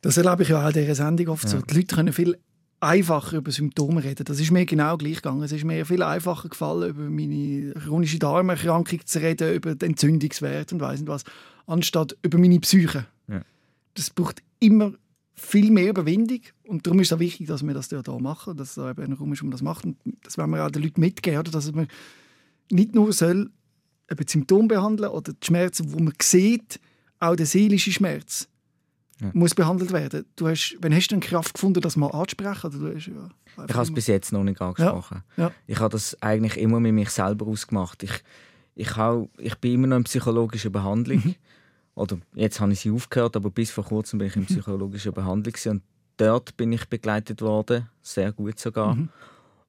Das erlebe ich ja auch in dieser Sendung oft ja. so. Die Leute können viel einfacher über Symptome reden. Das ist mir genau gleich gegangen. Es ist mir viel einfacher gefallen, über meine chronische Darmerkrankung zu reden, über den Entzündungswert und weiss nicht was, anstatt über meine Psyche. Ja. Das braucht immer viel mehr Überwindung und darum ist es auch wichtig, dass wir das hier machen, dass da eben ein Raum ist, um das macht und das wollen wir auch den Leuten mitgeben, oder? dass man nicht nur soll eben Symptome behandeln oder die Schmerzen, wo man sieht, auch der seelische Schmerz ja. muss behandelt werden. Du hast, wann hast du eine Kraft gefunden, das mal anzusprechen? Oder du hast, ja, ich habe es bis jetzt noch nicht angesprochen. Ja. Ich habe das eigentlich immer mit mich selber ausgemacht. Ich, ich, hab, ich bin immer noch in psychologischer Behandlung. Mhm. Oder jetzt habe ich sie aufgehört, aber bis vor kurzem bin ich in psychologischer Behandlung. Und dort bin ich begleitet worden, sehr gut sogar. Mhm.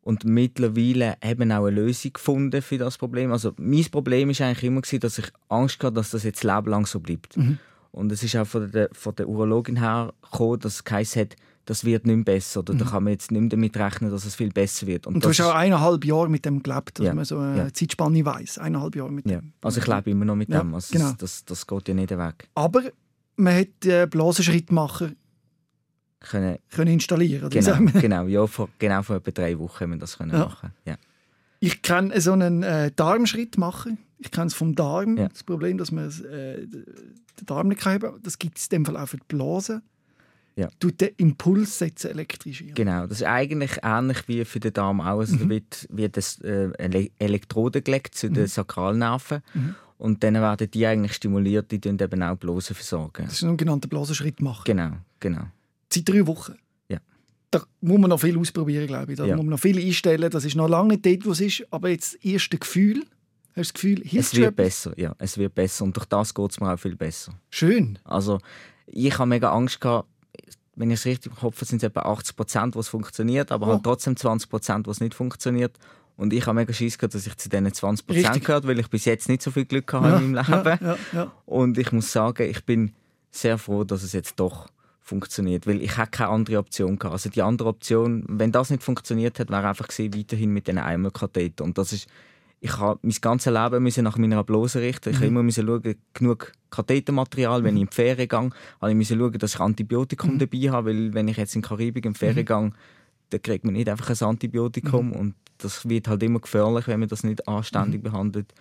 Und mittlerweile eben auch eine Lösung gefunden für das Problem. Also mein Problem ist eigentlich immer gewesen, dass ich Angst hatte, dass das jetzt lebenlang so bleibt. Mhm. Und es ist auch von der, von der Urologin her gekommen, dass es hat, das wird nicht mehr besser. Oder da kann man jetzt nicht mehr damit rechnen, dass es viel besser wird. Mhm. Und du hast auch eineinhalb Jahre mit dem gelebt, dass Ja, man so eine ja. Zeitspanne weiß. Eineinhalb Jahre mit ja. dem. Also ich lebe immer noch mit dem. Also genau. das, das, geht ja nicht weg. Aber man hat äh, Blasenschrittmacher Können, können installieren. Genau, genau, ja, vor, genau vor etwa drei Wochen haben wir das können machen. Ja. Ich kenne so einen äh, Darmschrittmacher. Ich kenne es vom Darm. Ja. Das Problem, dass man äh, den Darm nicht kann haben Das gibt es in dem Fall auch für die Blase. Ja. Tut den Impuls setzen elektrisch. ein. Genau, das ist eigentlich ähnlich wie für den Darm auch. Also Mhm. Da wird, wird das, äh, Ele Elektroden gelegt zu den Sakralnerven Mhm. und dann werden die eigentlich stimuliert, die tun eben auch Blase versorgen. Das ist ein sogenannter Blasenschrittmacher. Genau, genau. Seit drei Wochen. Ja. Da muss man noch viel ausprobieren, glaube ich. Da Ja. muss man noch viel einstellen. Das ist noch lange nicht dort, wo es ist. Aber jetzt das erste Gefühl. Hast du das Gefühl, Es wird besser, ja, es wird besser und durch das geht es mir auch viel besser. Schön. Also ich habe mega Angst gehabt, wenn ich es richtig im Kopf habe, sind es etwa 80 Prozent, was funktioniert, aber Oh. halt trotzdem 20 Prozent, was nicht funktioniert. Und ich habe mega Schiss gehabt, dass ich zu diesen 20 Prozent Richtig. gehört, weil ich bis jetzt nicht so viel Glück hatte in meinem Leben. Ja, ja, ja. Und ich muss sagen, ich bin sehr froh, dass es jetzt doch funktioniert, weil ich hatte keine andere Option gehabt. Also die andere Option, wenn das nicht funktioniert hat, wäre einfach gewesen, weiterhin mit den Eimerkatheter. Und das ist, ich habe mein ganzes Leben müssen nach meiner Blase richten. Ich habe immer müssen schauen, genug Kathetermaterial, wenn ich in die Ferien gehe, habe ich müssen schauen, dass ich Antibiotikum dabei habe, weil wenn ich jetzt in die Karibik in die Ferien gehe, dann kriegt man nicht einfach ein Antibiotikum und das wird halt immer gefährlich, wenn man das nicht anständig behandelt.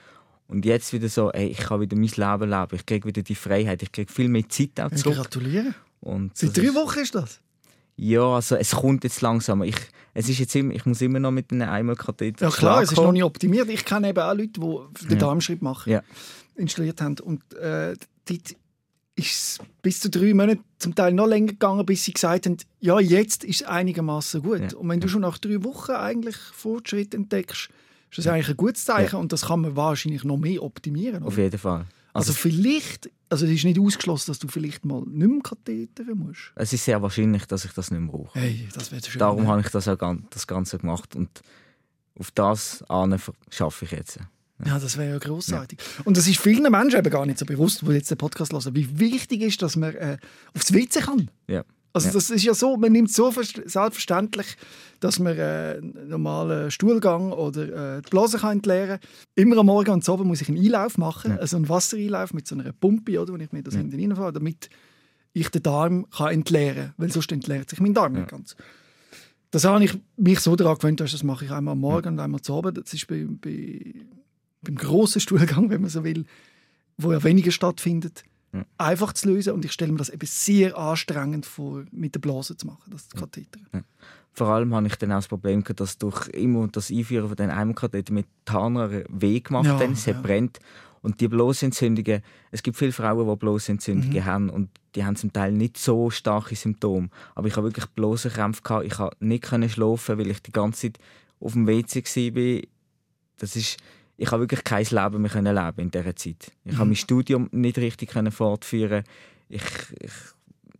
Und jetzt wieder so, ey, ich kann wieder mein Leben leben, ich kriege wieder die Freiheit, ich kriege viel mehr Zeit auch zurück. Gratuliere. Und Seit drei ist- Wochen ist das? Ja, also es kommt jetzt langsam. Ich, es ist jetzt immer, ich muss immer noch mit einem Eimerkatheter Ja klar, es ist noch nicht optimiert. Ich kenne eben auch Leute, die den Ja. Darmschritt machen, Ja. installiert haben. Und äh, dort ist es bis zu drei Monaten zum Teil noch länger gegangen, bis sie gesagt haben, ja, jetzt ist es einigermaßen gut. Ja. Und wenn du schon nach drei Wochen eigentlich Fortschritt entdeckst, ist das eigentlich ein gutes Zeichen und das kann man wahrscheinlich noch mehr optimieren. Auf Oder? jeden Fall. Also, Also, vielleicht, also es ist nicht ausgeschlossen, dass du vielleicht mal nicht mehr kathetern musst. es ist sehr wahrscheinlich, dass ich das nicht mehr brauche. Hey, das wäre schön. Darum habe ich das auch das Ganze gemacht und auf das an schaffe ich jetzt. Ja, das wäre ja großartig. Und das ist vielen Menschen eben gar nicht so bewusst, die jetzt den Podcast hören, wie wichtig ist, dass man äh, aufs WC kann. Ja. Also Ja. das ist ja so, man nimmt es so verst- selbstverständlich, dass man äh, einen normalen Stuhlgang oder äh, die Blase kann entleeren kann. Immer am Morgen und Abend muss ich einen Einlauf machen, also einen Wassereinlauf mit so einer Pumpe, oder, wenn ich mir das hinten reinfahre, damit ich den Darm kann entleeren kann, weil sonst entleert sich mein Darm nicht ganz. Das habe ich mich so daran gewöhnt, dass das mache ich einmal am Morgen und einmal zu Abend. Das ist bei, bei, beim grossen Stuhlgang, wenn man so will, wo ja weniger stattfindet, Ja. einfach zu lösen. Und ich stelle mir das eben sehr anstrengend vor, mit der Blase zu machen, das Katheter. Vor allem habe ich dann auch das Problem gehabt, dass durch immer das Einführen von den Eimerkatheter mit Tarner weh gemacht Ja, haben, es hat ja. brennt. Und die Blasentzündungen, es gibt viele Frauen, die Blasentzündungen Mhm. haben und die haben zum Teil nicht so starke Symptome. Aber ich habe wirklich Blasenkrämpfe gehabt. Ich konnte nicht können schlafen, weil ich die ganze Zeit auf dem WC war. Das ist, ich habe wirklich kein Leben mehr können leben in dieser Zeit. Ich Mhm. habe mein Studium nicht richtig können fortführen. Ich, ich,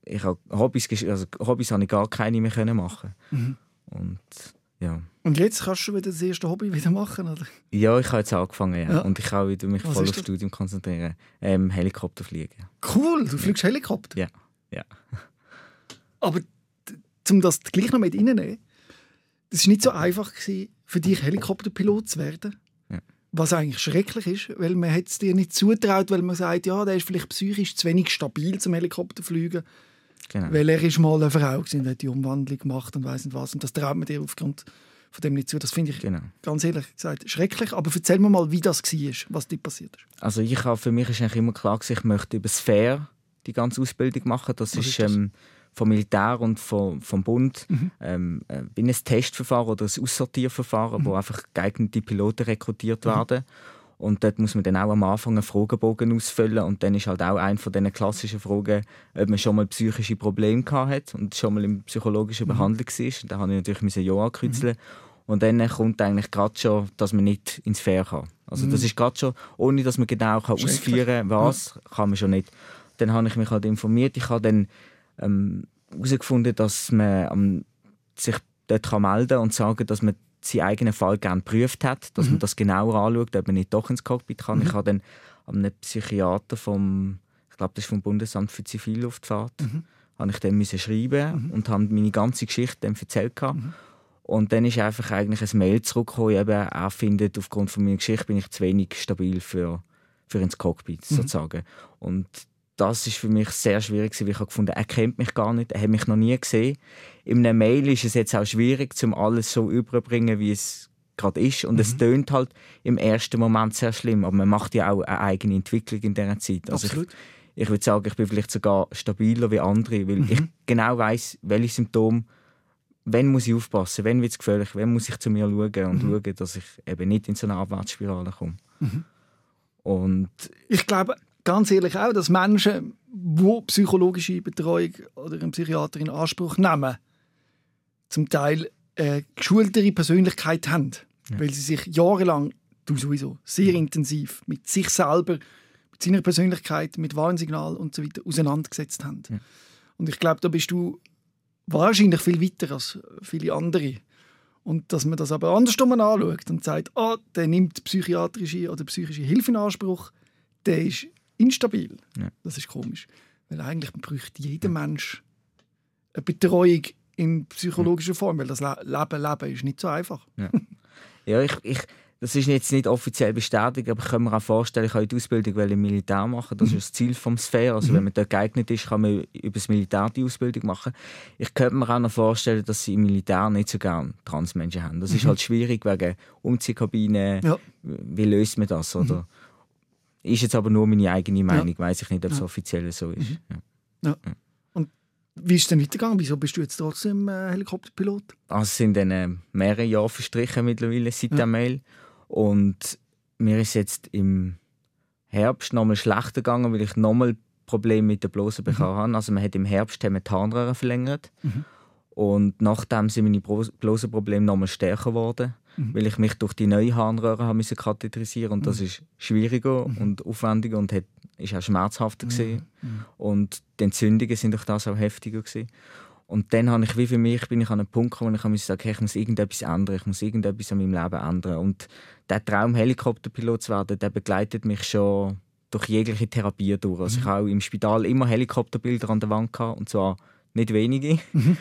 ich habe Hobbys, also Hobbys habe ich gar keine mehr können machen. Mhm. Und ja. Und jetzt kannst du wieder das erste Hobby wieder machen, oder? Ja, ich habe jetzt angefangen, ja. Ja. Und ich kann wieder mich Was voll aufs das? Studium konzentrieren. Ähm, Helikopter fliegen. Cool, du fliegst Helikopter. Ja, ja. Aber um das gleich noch mit reinzunehmen, das war nicht so einfach gewesen, für dich Helikopterpilot zu werden. Was eigentlich schrecklich ist, weil man hat es dir nicht zutraut, weil man sagt, ja, der ist vielleicht psychisch zu wenig stabil zum Helikopterfliegen, Genau. weil er ist mal eine Frau gewesen, und hat die Umwandlung gemacht und weiss nicht was. Und das traut man dir aufgrund von dem nicht zu. Das finde ich genau. ganz ehrlich gesagt schrecklich. Aber erzähl mir mal, wie das war, was dir passiert ist. Also ich habe, für mich ist eigentlich immer klar gewesen, ich möchte über das Fair die ganze Ausbildung machen. Das Was ist, ist das? Ähm, vom Militär und vom, vom Bund Mhm. ähm, äh, wie ein Testverfahren oder ein Aussortierverfahren, Mhm. wo einfach geeignete Piloten rekrutiert werden. Und dort muss man dann auch am Anfang einen Fragebogen ausfüllen und dann ist halt auch eine von diesen klassischen Fragen, ob man schon mal psychische Probleme gehabt hat und schon mal in psychologischer Mhm. Behandlung war. Und da habe ich natürlich müssen Ja ankreuzeln. Und dann kommt eigentlich gerade schon, dass man nicht ins Fair kann. Also das ist gerade schon, ohne dass man genau kann ausführen kann, was, kann man schon nicht. Dann habe ich mich halt informiert. Ich habe dann ähm, herausgefunden, dass man ähm, sich dort kann melden und sagen, dass man seinen eigenen Fall gerne geprüft hat, dass mhm. man das genauer anschaut, ob man nicht doch ins Cockpit kann. Mhm. Ich habe dann einem Psychiater vom, ich glaube, das ist vom Bundesamt für Zivilluftfahrt, mhm. habe ich dann schreiben mhm. und habe meine ganze Geschichte dann erzählt. Mhm. Und dann ist einfach eigentlich ein Mail zurückgekommen, eben, er findet, aufgrund von meiner Geschichte bin ich zu wenig stabil für, für ins Cockpit, mhm. sozusagen. Und das ist für mich sehr schwierig, weil ich habe gefunden, er kennt mich gar nicht, er hat mich noch nie gesehen. In einer Mail ist es jetzt auch schwierig, um alles so überbringen, wie es gerade ist. Und mhm. es tönt halt im ersten Moment sehr schlimm, aber man macht ja auch eine eigene Entwicklung in dieser Zeit. Also Absolut. Ich, ich würde sagen, ich bin vielleicht sogar stabiler wie andere, weil mhm. ich genau weiß, welche Symptome, wenn muss ich aufpassen, wenn wird es gefährlich, wenn muss ich zu mir schauen und mhm. schauen, dass ich eben nicht in so eine Abwärtsspirale komme. Mhm. Und ich glaube, ganz ehrlich auch, dass Menschen, die psychologische Betreuung oder einen Psychiater in Anspruch nehmen, zum Teil eine geschultere Persönlichkeit haben, ja. weil sie sich jahrelang, du sowieso, sehr intensiv mit sich selber, mit seiner Persönlichkeit, mit Warnsignal und so weiter auseinandergesetzt haben. Ja. Und ich glaube, da bist du wahrscheinlich viel weiter als viele andere. Und dass man das aber andersrum anschaut und sagt, oh, der nimmt psychiatrische oder psychische Hilfe in Anspruch, der ist instabil. Ja. Das ist komisch. Weil eigentlich bräuchte jeder Mensch eine Betreuung in psychologischer Form, weil das Leben, Leben ist nicht so einfach. Ja, ja ich, ich, das ist jetzt nicht offiziell bestätigt, aber ich kann mir auch vorstellen, ich kann die Ausbildung im Militär machen. Das ist das Ziel vom Sphäre. Also wenn man dort geeignet ist, kann man über das Militär die Ausbildung machen. Ich könnte mir auch noch vorstellen, dass sie im Militär nicht so gerne Transmenschen haben. Das ist mhm. halt schwierig wegen Umziehkabinen. Ja. Wie löst man das? Oder? Mhm. Ist jetzt aber nur meine eigene Meinung. Ja. Weiß ich nicht, ob es ja. offiziell so ist. Mhm. Ja. ja. Und wie ist es denn weitergegangen? Wieso bist du jetzt trotzdem äh, Helikopterpilot? Also es sind dann äh, mehrere Jahre verstrichen mittlerweile seit der Mail. Und mir ist jetzt im Herbst nochmal schlechter gegangen, weil ich nochmal Probleme mit der Blase bekommen mhm. habe. Also man hat im Herbst haben die Harnröhre verlängert. Mhm. Und nachdem sind meine Blasenprobleme nochmal stärker geworden mhm. weil ich mich durch die neue Harnröhre haben müssen katheterisieren und das mhm. ist schwieriger mhm. und aufwendiger und hat, ist auch schmerzhafter mhm. gesehen mhm. und die Entzündungen sind durch das auch heftiger gewesen. Und dann habe ich wie für mich bin ich an einem Punkt gekommen, wo ich sagen, okay, ich muss irgendetwas ändern, ich muss irgendetwas an meinem Leben ändern. Und der Traum, Helikopterpilot zu werden, der begleitet mich schon durch jegliche Therapie durch. Also ich habe auch im Spital immer Helikopterbilder an der Wand gehabt, und zwar nicht wenige. Mhm.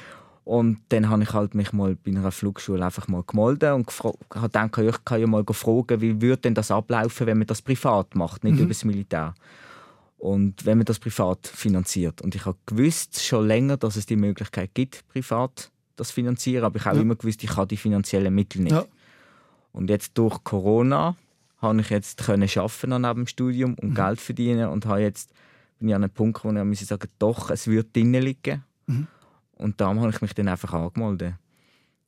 Und dann habe ich halt mich mal bei einer Flugschule einfach mal gemeldet und habe gedacht, ich kann ja mal fragen, wie würde denn das ablaufen, wenn man das privat macht, nicht mhm. über das Militär. Und wenn man das privat finanziert. Und ich habe gewusst schon länger, dass es die Möglichkeit gibt, privat das finanzieren, aber ich habe ja. immer gewusst, ich habe die finanziellen Mittel nicht. Ja. Und jetzt durch Corona habe ich jetzt können schaffen neben dem Studium und mhm. Geld verdienen und habe jetzt bin ich an einem Punkt, wo ich sagen doch, es wird drinnen liegen. Mhm. Und darum habe ich mich dann einfach angemeldet.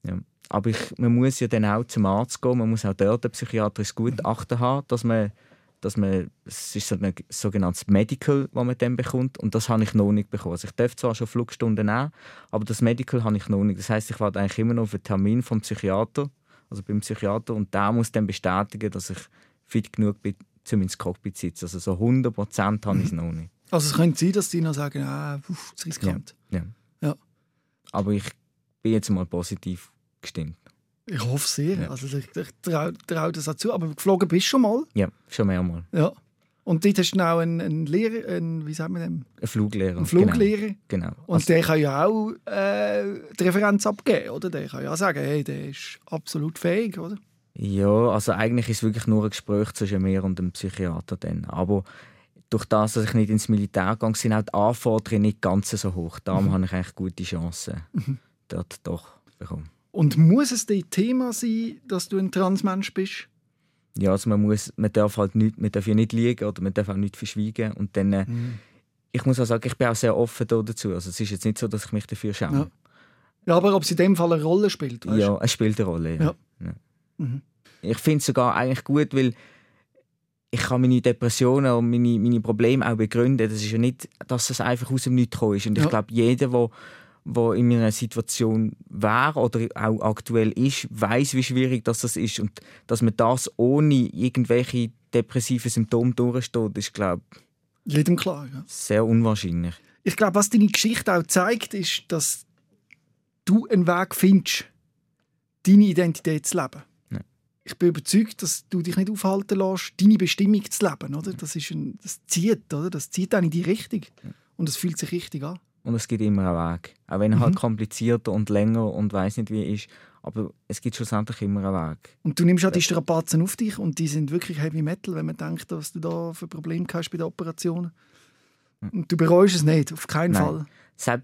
Ja. Aber ich, man muss ja dann auch zum Arzt gehen, man muss auch dort ein psychiatrisches Gutachten haben, dass man, dass man es ist so ein sogenanntes Medical, das man dann bekommt und das habe ich noch nicht bekommen. Also ich darf zwar schon Flugstunden nehmen, aber das Medical habe ich noch nicht. Das heißt, ich warte eigentlich immer noch auf einen Termin vom Psychiater, also beim Psychiater und der muss dann bestätigen, dass ich fit genug bin, um ins Cockpit zu sitzen. Also so 100 Prozent habe ich es noch nicht. Also es könnte sein, dass die noch sagen, ah, uff, das ist riskant. Ja. ja. Aber ich bin jetzt mal positiv gestimmt. Ich hoffe sehr. Ja. Also ich, ich traue trau das dazu. Aber geflogen bist du schon mal? Ja, schon mehrmals. Ja. Und dort hast du auch einen, einen Lehrer, einen, wie sagt man dem? Ein Fluglehrer. Ein Fluglehrer. Genau. genau. Und also, der kann ja auch äh, die Referenz abgeben, oder? Der kann ja sagen, hey, der ist absolut fähig, oder? Ja, also eigentlich ist es wirklich nur ein Gespräch zwischen mir und dem Psychiater dann. Aber durch das, dass ich nicht ins Militär gegangen sind auch die Anforderungen nicht ganz so hoch. Darum mhm. habe ich eigentlich gute Chancen mhm. dort doch bekommen. Und muss es dein Thema sein, dass du ein Transmensch bist? Ja, also man, muss, man darf halt nicht, man darf ja nicht liegen oder man darf auch nicht verschweigen. Und dann, äh, mhm. ich muss auch sagen, ich bin auch sehr offen dazu. Also es ist jetzt nicht so, dass ich mich dafür schäme. Ja. ja aber ob es in dem Fall eine Rolle spielt, weißt? Ja, es spielt eine Rolle, ja. ja. ja. Mhm. Ich finde es sogar eigentlich gut, weil ich kann meine Depressionen und meine, meine Probleme auch begründen. Das ist ja nicht, dass es einfach aus dem Nichts gekommen ist. Und ich glaube, jeder, der wo in meiner Situation wäre oder auch aktuell ist, weiß, wie schwierig das ist und dass man das ohne irgendwelche depressiven Symptome durchsteht, ist glaube jedem klar. Ja. Sehr unwahrscheinlich. Ich glaube, was deine Geschichte auch zeigt, ist, dass du einen Weg findest, deine Identität zu leben. Ich bin überzeugt, dass du dich nicht aufhalten lässt, deine Bestimmung zu leben. Oder? Das, ist ein, das zieht, oder? das zieht auch in die Richtung. Und es fühlt sich richtig an. Und es gibt immer einen Weg. Auch wenn er halt mhm. halt komplizierter und länger und weiß nicht wie ist. Aber es gibt schlussendlich immer einen Weg. Und du nimmst auch die Strapazen auf dich und die sind wirklich Heavy Metal, wenn man denkt, was du da für Probleme hast bei den Operationen. Und du bereust es nicht, auf keinen Nein. Fall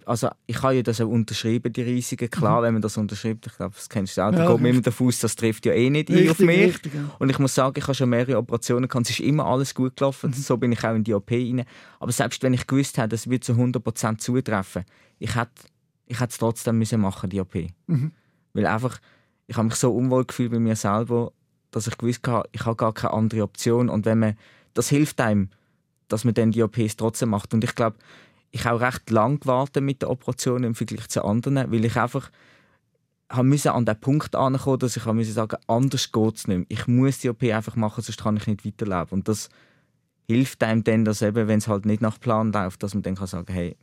also ich habe ja das auch unterschrieben, die Risiken. Klar, mhm. wenn man das unterschreibt, ich glaube, das kennst du auch, ja, da geht man immer davon aus, das trifft ja eh nicht richtig, auf mich. Richtig, ja. Und ich muss sagen, ich habe schon mehrere Operationen gehabt, es ist immer alles gut gelaufen, mhm. so bin ich auch in die OP rein. Aber selbst wenn ich gewusst hätte, das wird zu 100% zutreffen, ich hätte, ich hätte es trotzdem müssen machen, die OP. Mhm. Weil einfach, ich habe mich so unwohl gefühlt bei mir selber, dass ich gewusst habe, ich habe gar keine andere Option. Und wenn man, das hilft einem, dass man dann die OPs trotzdem macht. Und ich glaube, ich habe recht lang gewartet mit der Operation im Vergleich zu anderen, weil ich einfach musste an den Punkt ankommen, dass ich musste sagen, anders geht es nicht mehr. Ich muss die OP einfach machen, sonst kann ich nicht weiterleben. Und das hilft einem dann, dass eben, wenn es halt nicht nach Plan läuft, dass man dann kann sagen hey,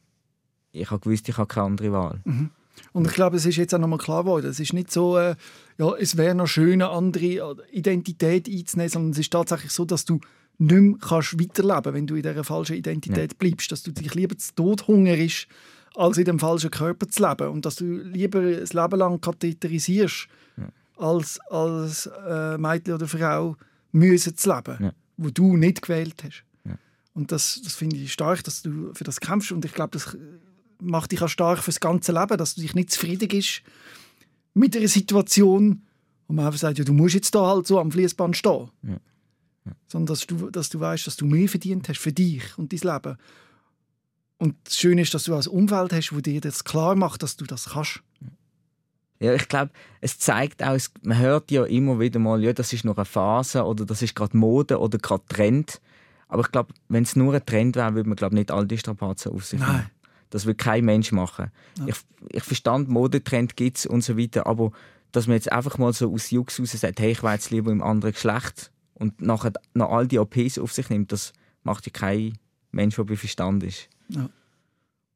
ich habe gewusst, ich habe keine andere Wahl. Mhm. Und ich glaube, es ist jetzt auch nochmal klar geworden, es ist nicht so, äh, ja, es wäre noch schön, eine andere Identität einzunehmen, sondern es ist tatsächlich so, dass du nicht mehr kannst weiterleben wenn du in dieser falschen Identität ja. bleibst. Dass du dich lieber zu Tod hungerst, als in dem falschen Körper zu leben. Und dass du lieber ein Leben lang katheterisierst, ja. als als äh, Mädchen oder Frau müssen zu leben, ja. wo du nicht gewählt hast. Und das, das finde ich stark, dass du für das kämpfst. Und ich glaube, das macht dich auch stark fürs ganze Leben, dass du dich nicht zufrieden bist mit einer Situation, wo man einfach sagt, ja, du musst jetzt da halt so am Fließband stehen. Ja. Sondern dass du, dass du weißt, dass du mehr verdient hast für dich und dein Leben. Und das Schöne ist, dass du ein Umfeld hast, wo dir das klar macht, dass du das kannst. Ja, ich glaube, es zeigt auch, man hört ja immer wieder mal, ja, das ist nur eine Phase oder das ist gerade Mode oder gerade Trend. Aber ich glaube, wenn es nur ein Trend wäre, würde man glaube nicht all die Strapazen auf sich nehmen. Nein. Das würde kein Mensch machen. Ja. Ich, ich verstand, Modetrend gibt es und so weiter, aber dass man jetzt einfach mal so aus Jux raus sagt, hey, ich wäre jetzt lieber im anderen Geschlecht und nachher noch all die OPs auf sich nimmt, das macht ja kein Mensch, der bei Verstand ist. Ja.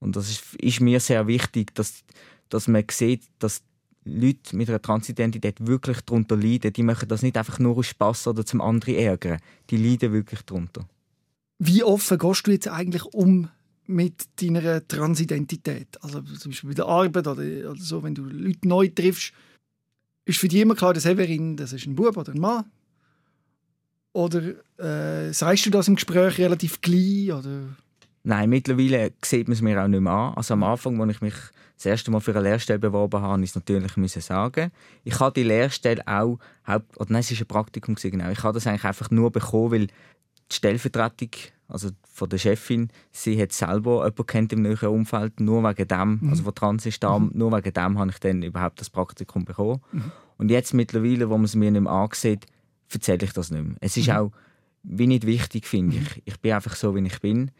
Und das ist, ist, mir sehr wichtig, dass, dass man sieht, dass Leute mit einer Transidentität wirklich darunter leiden. Die machen das nicht einfach nur aus Spass oder zum anderen ärgern. Die leiden wirklich darunter. Wie offen gehst du jetzt eigentlich um mit deiner Transidentität? Also zum Beispiel bei der Arbeit oder, oder so, wenn du Leute neu triffst, ist für dich immer klar, dass Severin, das ist ein Bub oder ein Mann. Oder äh, sagst du das im Gespräch relativ gleich? Oder? Nein, mittlerweile sieht man es mir auch nicht mehr an. Also am Anfang, als ich mich das erste Mal für eine Lehrstelle beworben habe, ich natürlich müssen sagen. Ich habe die Lehrstelle auch, Haupt oder nein, es war ein Praktikum, genau. ich habe das eigentlich einfach nur bekommen, weil die Stellvertretung also von der Chefin, sie hat selber jemanden kennt im näheren Umfeld, nur wegen dem, mhm. also von trans ist da, mhm. nur wegen dem habe ich dann überhaupt das Praktikum bekommen. Mhm. Und jetzt mittlerweile, wo man es mir nicht mehr ansieht, erzähle ich das nicht mehr. Es ist mhm. auch wie nicht wichtig, finde ich. Ich bin einfach so, wie ich bin.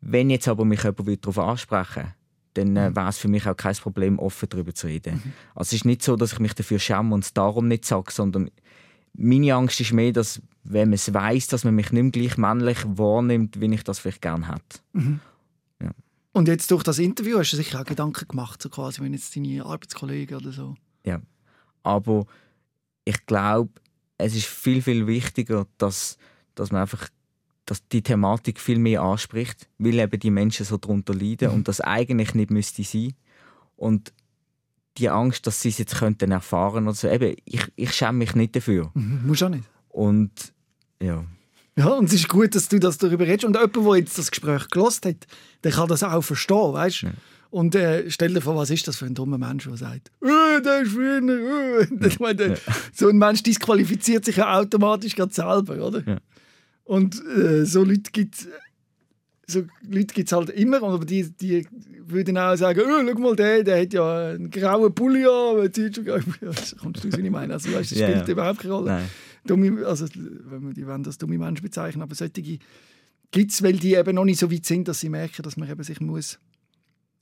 Wenn jetzt aber mich jemand darauf ansprechen dann äh, mhm. wäre es für mich auch kein Problem, offen darüber zu reden. Mhm. Also es ist nicht so, dass ich mich dafür schäme und es darum nicht sage, sondern meine Angst ist mehr, dass wenn man es weiß, dass man mich nicht mehr gleich männlich wahrnimmt, wie ich das vielleicht gerne hätte. Mhm. Ja. Und jetzt durch das Interview hast du sicher auch Gedanken gemacht, so quasi, wenn jetzt deine Arbeitskollegen oder so. Ja, aber ich glaube, es ist viel, viel wichtiger, dass, dass man einfach dass die Thematik viel mehr anspricht, weil eben die Menschen so darunter leiden mhm. und das eigentlich nicht müsste sein. Und die Angst, dass sie es jetzt könnten erfahren oder so, eben, ich, ich schäme mich nicht dafür. Mhm, muss auch nicht. Und ja. Ja, und es ist gut, dass du das darüber redest. Und jemand, der jetzt das Gespräch gelost hat, der kann das auch verstehen, weißt du? Ja. Und äh, stell dir vor, was ist das für ein dummer Mensch, der sagt, äh, der ist früher, äh. ich meine, ja. So ein Mensch disqualifiziert sich ja automatisch gerade selber, oder? Ja. Und äh, so Leute gibt es so Leute gibt's halt immer, aber die, die würden auch sagen, oh, schau mal, der, der hat ja einen grauen Pulli an, kommst du, was ich meine? Also, weißt, das spielt yeah. überhaupt keine Rolle. Dumme, also, die wollen das dumme Menschen bezeichnen, aber solche gibt es, weil die eben noch nicht so weit sind, dass sie merken, dass man eben sich muss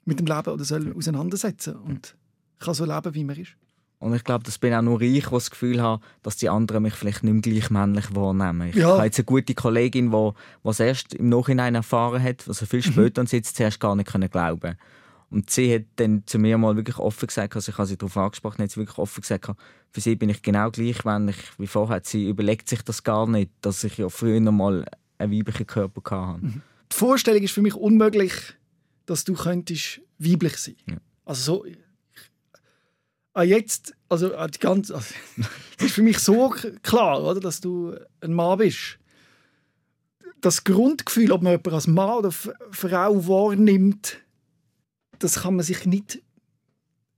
mit dem Leben oder soll auseinandersetzen und kann so leben, wie man ist. Und ich glaube, das bin auch nur ich, der das Gefühl habe, dass die anderen mich vielleicht nicht mehr gleich männlich wahrnehmen. Ich Ja. habe jetzt eine gute Kollegin, die es erst im Nachhinein erfahren hat, also viel später und sie jetzt zuerst gar nicht können glauben Und sie hat dann zu mir mal wirklich offen gesagt, also ich habe sie darauf angesprochen, hat sie wirklich offen gesagt, für sie bin ich genau gleich männlich wie vorher. Sie überlegt sich das gar nicht, dass ich ja früher noch mal einen weiblichen Körper hatte. Die Vorstellung ist für mich unmöglich, dass du könntest weiblich sein. Ja. Also so, ah, jetzt, also die ganze, also, es ist für mich so klar, oder, dass du ein Mann bist. Das Grundgefühl, ob man jemanden als Mann oder Frau wahrnimmt, das kann man sich nicht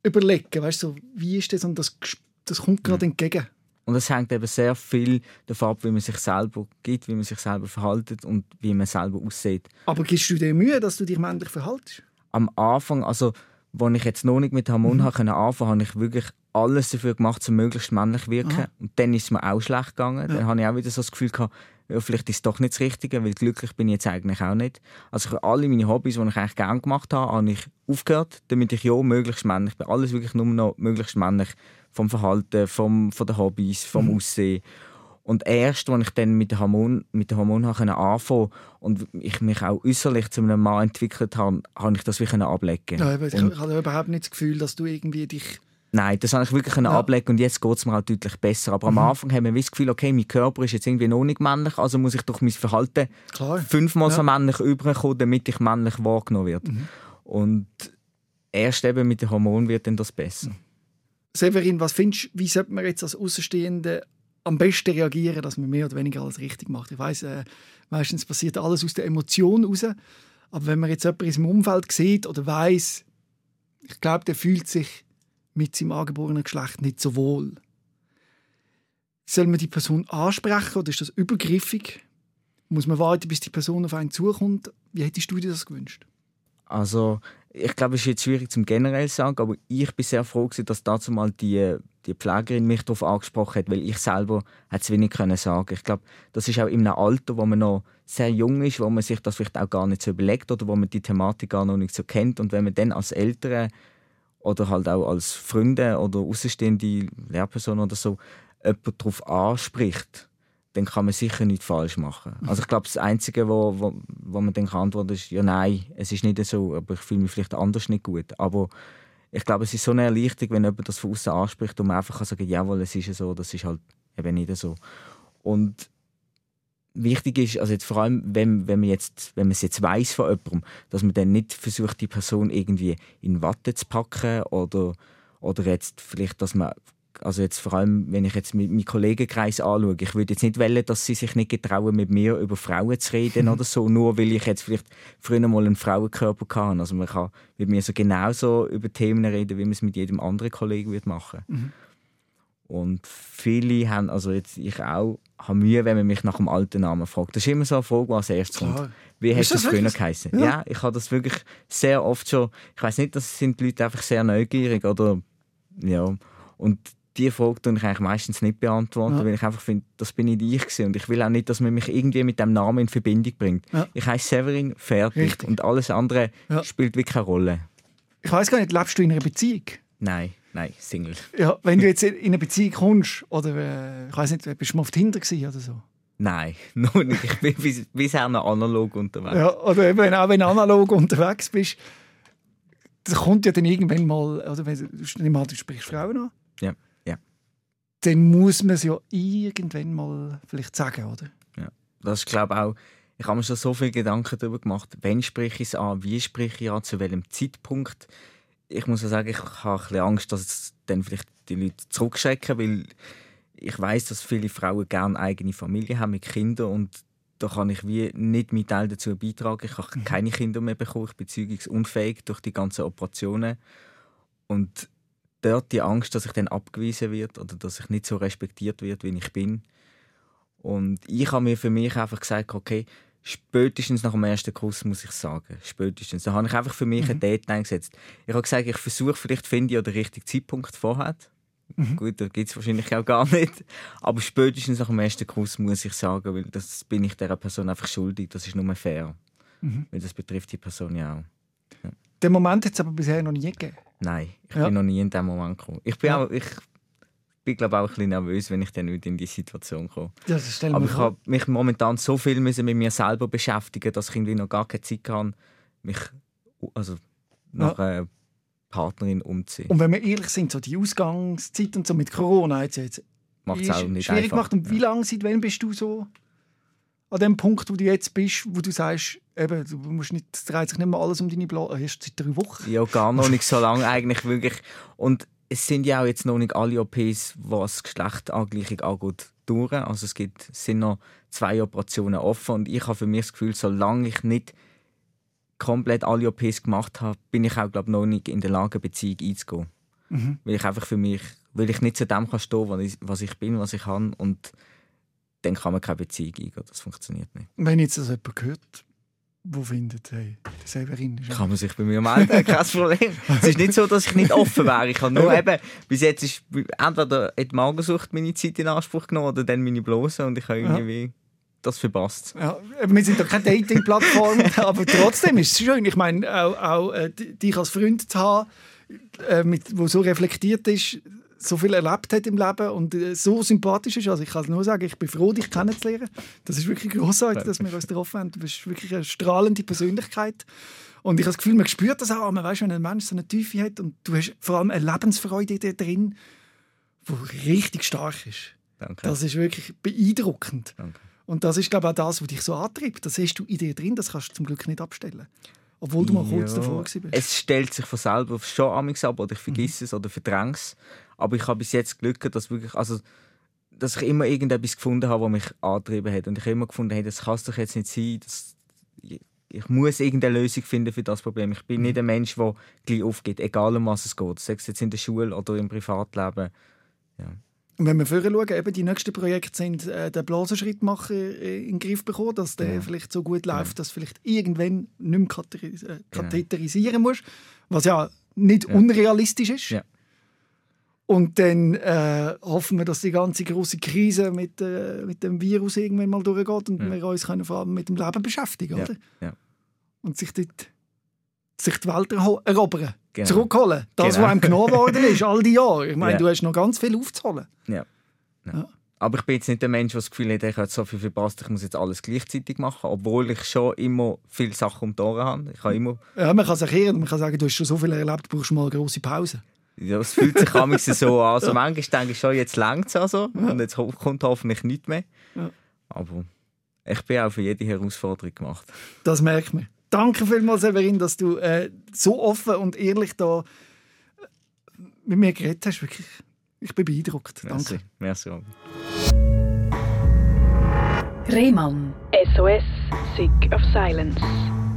überlegen. Weißt du, so, wie ist das? Und das, das kommt gerade entgegen. Und es hängt eben sehr viel davon ab, wie man sich selber gibt, wie man sich selber verhaltet und wie man selber aussieht. Aber gibst du dir Mühe, dass du dich männlich verhaltest? Am Anfang, also als ich jetzt noch nicht mit Hormonen mhm. anfangen konnte, habe ich wirklich alles dafür gemacht, um möglichst männlich wirken. Aha. Und dann ist es mir auch schlecht gegangen. Ja. Dann habe ich auch wieder so das Gefühl gehabt, ja, vielleicht ist es doch nicht das Richtige, weil glücklich bin ich jetzt eigentlich auch nicht. Also alle meine Hobbys, die ich eigentlich gerne gemacht habe, habe ich aufgehört, damit ich ja möglichst männlich bin. Alles wirklich nur noch möglichst männlich. Vom Verhalten, vom, von den Hobbys, vom Mhm. Aussehen. Und erst, als ich dann mit Hormonen habe anfangen und ich mich auch äußerlich zu einem Mann entwickelt habe, habe ich das wie ablegen Ja, ich, ich habe überhaupt nicht das Gefühl, dass du irgendwie dich Nein, das habe ich wirklich Ja. ablegen und jetzt geht es mir auch deutlich besser. Aber am Anfang haben wir das Gefühl, okay, mein Körper ist jetzt irgendwie noch nicht männlich, also muss ich durch mein Verhalten klar. fünfmal so Ja. männlich überkommen, damit ich männlich wahrgenommen werde. Und erst eben mit den Hormonen wird dann das besser. Severin, was findest du, wie sollte man jetzt als Außenstehende am besten reagieren, dass man mehr oder weniger alles richtig macht? Ich weiß, äh, meistens passiert alles aus der Emotion raus. Aber wenn man jetzt jemanden in seinem Umfeld sieht oder weiß, ich glaube, der fühlt sich mit seinem angeborenen Geschlecht nicht so wohl. Soll man die Person ansprechen oder ist das übergriffig? Muss man warten, bis die Person auf einen zukommt? Wie hättest du dir das gewünscht? Also, ich glaube, es ist jetzt schwierig zum generell sagen, aber ich bin sehr froh, dass dazu mal die, die Pflegerin mich darauf angesprochen hat, weil ich selber es wenig können sagen. Ich glaube, das ist auch in einem Alter, wo man noch sehr jung ist, wo man sich das vielleicht auch gar nicht so überlegt oder wo man die Thematik gar noch nicht so kennt. Und wenn man dann als Eltern oder halt auch als Freunde oder außenstehende Lehrperson oder so jemanden darauf anspricht, dann kann man sicher nichts falsch machen. Also ich glaube, das Einzige, wo, wo, wo man dann kann antworten ist, ja nein, es ist nicht so, aber ich fühle mich vielleicht anders nicht gut. Aber ich glaube, es ist so eine Erleichterung, wenn jemand das von außen anspricht und man einfach kann sagen, jawohl, es ist so, das ist halt eben nicht so. Und wichtig ist, also jetzt vor allem, wenn, wenn man jetzt, wenn man es jetzt weiß von jemandem, dass man dann nicht versucht, die Person irgendwie in Watte zu packen oder, oder jetzt vielleicht, dass man also jetzt vor allem, wenn ich jetzt mit meinen Kollegenkreis anschaue, ich würde jetzt nicht wollen, dass sie sich nicht getrauen, mit mir über Frauen zu reden oder so, nur weil ich jetzt vielleicht früher mal einen Frauenkörper hatte. Also man kann mit mir so genauso über Themen reden, wie man es mit jedem anderen Kollegen würde machen. Und viele haben, also jetzt ich auch, haben Mühe, wenn man mich nach dem alten Namen fragt. Das ist immer so eine Frage, die als erstes kommt. Wie du das das früher geheißen? Ja. Ja. ich habe das wirklich sehr oft schon. Ich weiß nicht, das sind die Leute einfach sehr neugierig oder ja. Und die Frage tue ich eigentlich meistens nicht beantworten, Ja. weil ich einfach finde, das bin nicht ich gewesen. und ich will auch nicht, dass man mich irgendwie mit dem Namen in Verbindung bringt. Ja. Ich heiße Severin, fertig Richtig. und alles andere spielt wirklich keine Rolle. Ich weiß gar nicht, lebst du in einer Beziehung? Nein, nein, Single. Ja, wenn du jetzt in eine Beziehung kommst, oder äh, ich weiß nicht, bist du mal auf Tinder gewesen oder so? Nein, noch nicht. Ich bin bis, bisher noch analog unterwegs. Ja, oder eben auch wenn du analog unterwegs bist, das kommt ja dann irgendwann mal, oder wenn du, mal, du sprichst Frauen an, Ja, ja. dann muss man es ja irgendwann mal vielleicht sagen, oder? Das ist, glaube auch, ich habe mir schon so viele Gedanken darüber gemacht, wann spreche ich es an, wie spreche ich an, zu welchem Zeitpunkt. Ich muss ja sagen, ich habe ein bisschen Angst, dass es dann vielleicht die Leute zurückschrecken, weil ich weiß, dass viele Frauen gerne eigene Familie haben mit Kindern und da kann ich wie nicht meinen Teil dazu beitragen. Ich habe keine Kinder mehr bekommen, ich bin zeugungsunfähig durch die ganzen Operationen und dort die Angst, dass ich dann abgewiesen wird oder dass ich nicht so respektiert wird, wie ich bin. Und ich habe mir für mich einfach gesagt, okay, spätestens nach dem ersten Kuss muss ich sagen. Spätestens. Da habe ich einfach für mich Mhm. eine Deadline gesetzt. Ich habe gesagt, ich versuche, vielleicht finde ich ja den richtigen Zeitpunkt vorher. Mhm. Gut, da gibt es wahrscheinlich auch gar nicht. Aber spätestens nach dem ersten Kuss muss ich sagen, weil das bin ich dieser Person einfach schuldig. Das ist nur fair. Mhm. Weil das betrifft die Person ja auch. Den Moment hat es aber bisher noch nie gegeben. Nein, ich Ja. bin noch nie in diesem Moment gekommen. Ich bin, Ja. auch, ich bin glaube auch ein bisschen nervös, wenn ich dann nicht in die Situation komme. Ja, Aber ich habe mich momentan so viel müssen mit mir selber beschäftigen, dass ich irgendwie noch gar keine Zeit habe, mich also nach einer Partnerin umzuziehen. Und wenn wir ehrlich sind, so die Ausgangszeit und so mit Corona es jetzt Macht es auch nicht schwierig einfach. gemacht. Und wie lange, seit wann bist du so an dem Punkt, wo du jetzt bist, wo du sagst, eben, du musst nicht, es dreht sich nicht mehr alles um deine Blase, erst seit drei Wochen? Ja, gar noch nicht so lange eigentlich wirklich. Und es sind ja auch jetzt noch nicht alle OPs, was Geschlechterangleichung angeht, durch. Also es gibt, es sind noch zwei Operationen offen und ich habe für mich das Gefühl, solange ich nicht komplett alle OPs gemacht habe, bin ich auch glaube noch nicht in der Lage, Beziehung einzugehen. Mhm. Weil ich einfach für mich, weil ich nicht zu dem kann stehen, was ich, was ich bin, was ich kann und dann kann man keine Beziehung eingehen. Das funktioniert nicht. Wenn jetzt das jemand hört, wo findet, hey, der Severin ist Kann man sich bei mir melden, kein Problem. Es ist nicht so, dass ich nicht offen wäre. Ich habe nur eben, bis jetzt ist entweder hat die Magersucht meine Zeit in Anspruch genommen oder dann meine Blase und ich habe Ja. irgendwie das verpasst. Ja, wir sind doch keine Dating-Plattform, aber trotzdem ist es schön. Ich meine, auch, auch äh, dich als Freund zu haben, äh, mit, wo so reflektiert ist, so viel erlebt hat im Leben und äh, so sympathisch ist. Also ich kann nur sagen, ich bin froh, dich kennenzulernen. Das ist wirklich großartig, dass wir uns getroffen haben. Du bist wirklich eine strahlende Persönlichkeit. Und ich habe das Gefühl, man spürt das auch, man weiß, wenn ein Mensch so eine Tiefe hat und du hast vor allem eine Lebensfreude in dir drin, die richtig stark ist. Danke. Das ist wirklich beeindruckend. Danke. Und das ist, glaube ich, auch das, was dich so antreibt. Das hast du in dir drin, das kannst du zum Glück nicht abstellen. Obwohl du mal kurz Ja, davor bist. Es stellt sich von selber schon amigs ab oder ich vergesse es oder verdränge es. Aber ich habe bis jetzt Glück, dass wirklich, also dass ich immer irgendetwas gefunden habe, was mich angetrieben hat. Und ich habe immer gefunden, hey, das kann es doch jetzt nicht sein. Das, ich, muss irgendeine Lösung finden für das Problem. Ich bin nicht ein Mensch, der gleich aufgeht, egal um was es geht. Sei es jetzt in der Schule oder im Privatleben. Und wenn wir vorher schauen, eben die nächsten Projekte sind, äh, den Blasenschrittmacher äh, in den Griff bekommen, dass der Ja. vielleicht so gut läuft, dass du vielleicht irgendwann nicht mehr äh, Genau. katheterisieren musst. Was ja nicht Ja. unrealistisch ist. Ja. Und dann äh, hoffen wir, dass die ganze große Krise mit, äh, mit dem Virus irgendwann mal durchgeht und Ja. wir uns können vor allem mit dem Leben beschäftigen, Ja, oder? ja. Und sich, dort, sich die Welt erobern, Genau. zurückholen. Das, Genau. was einem genommen worden ist, all die Jahre. Ich meine, Ja. du hast noch ganz viel aufzuholen. Aber ich bin jetzt nicht der Mensch, der das Gefühl hat, ich habe so viel verpasst, ich muss jetzt alles gleichzeitig machen. Obwohl ich schon immer viele Sachen um die Ohren habe. Ich habe immer Ja, man kann sich irren, man kann sagen, du hast schon so viel erlebt, du brauchst mal eine grosse Pause. Ja, es fühlt sich manchmal so an. Also manchmal denke ich schon, jetzt längt es also. Und jetzt kommt hoffentlich nichts mehr. Ja. Aber ich bin auch für jede Herausforderung gemacht. Das merkt man. Danke vielmals, Severin, dass du äh, so offen und ehrlich da äh, mit mir geredet hast. Wirklich. Ich bin beeindruckt. Merci. Danke. Merci. Robin. Rehmann. SOS, Sick of Silence.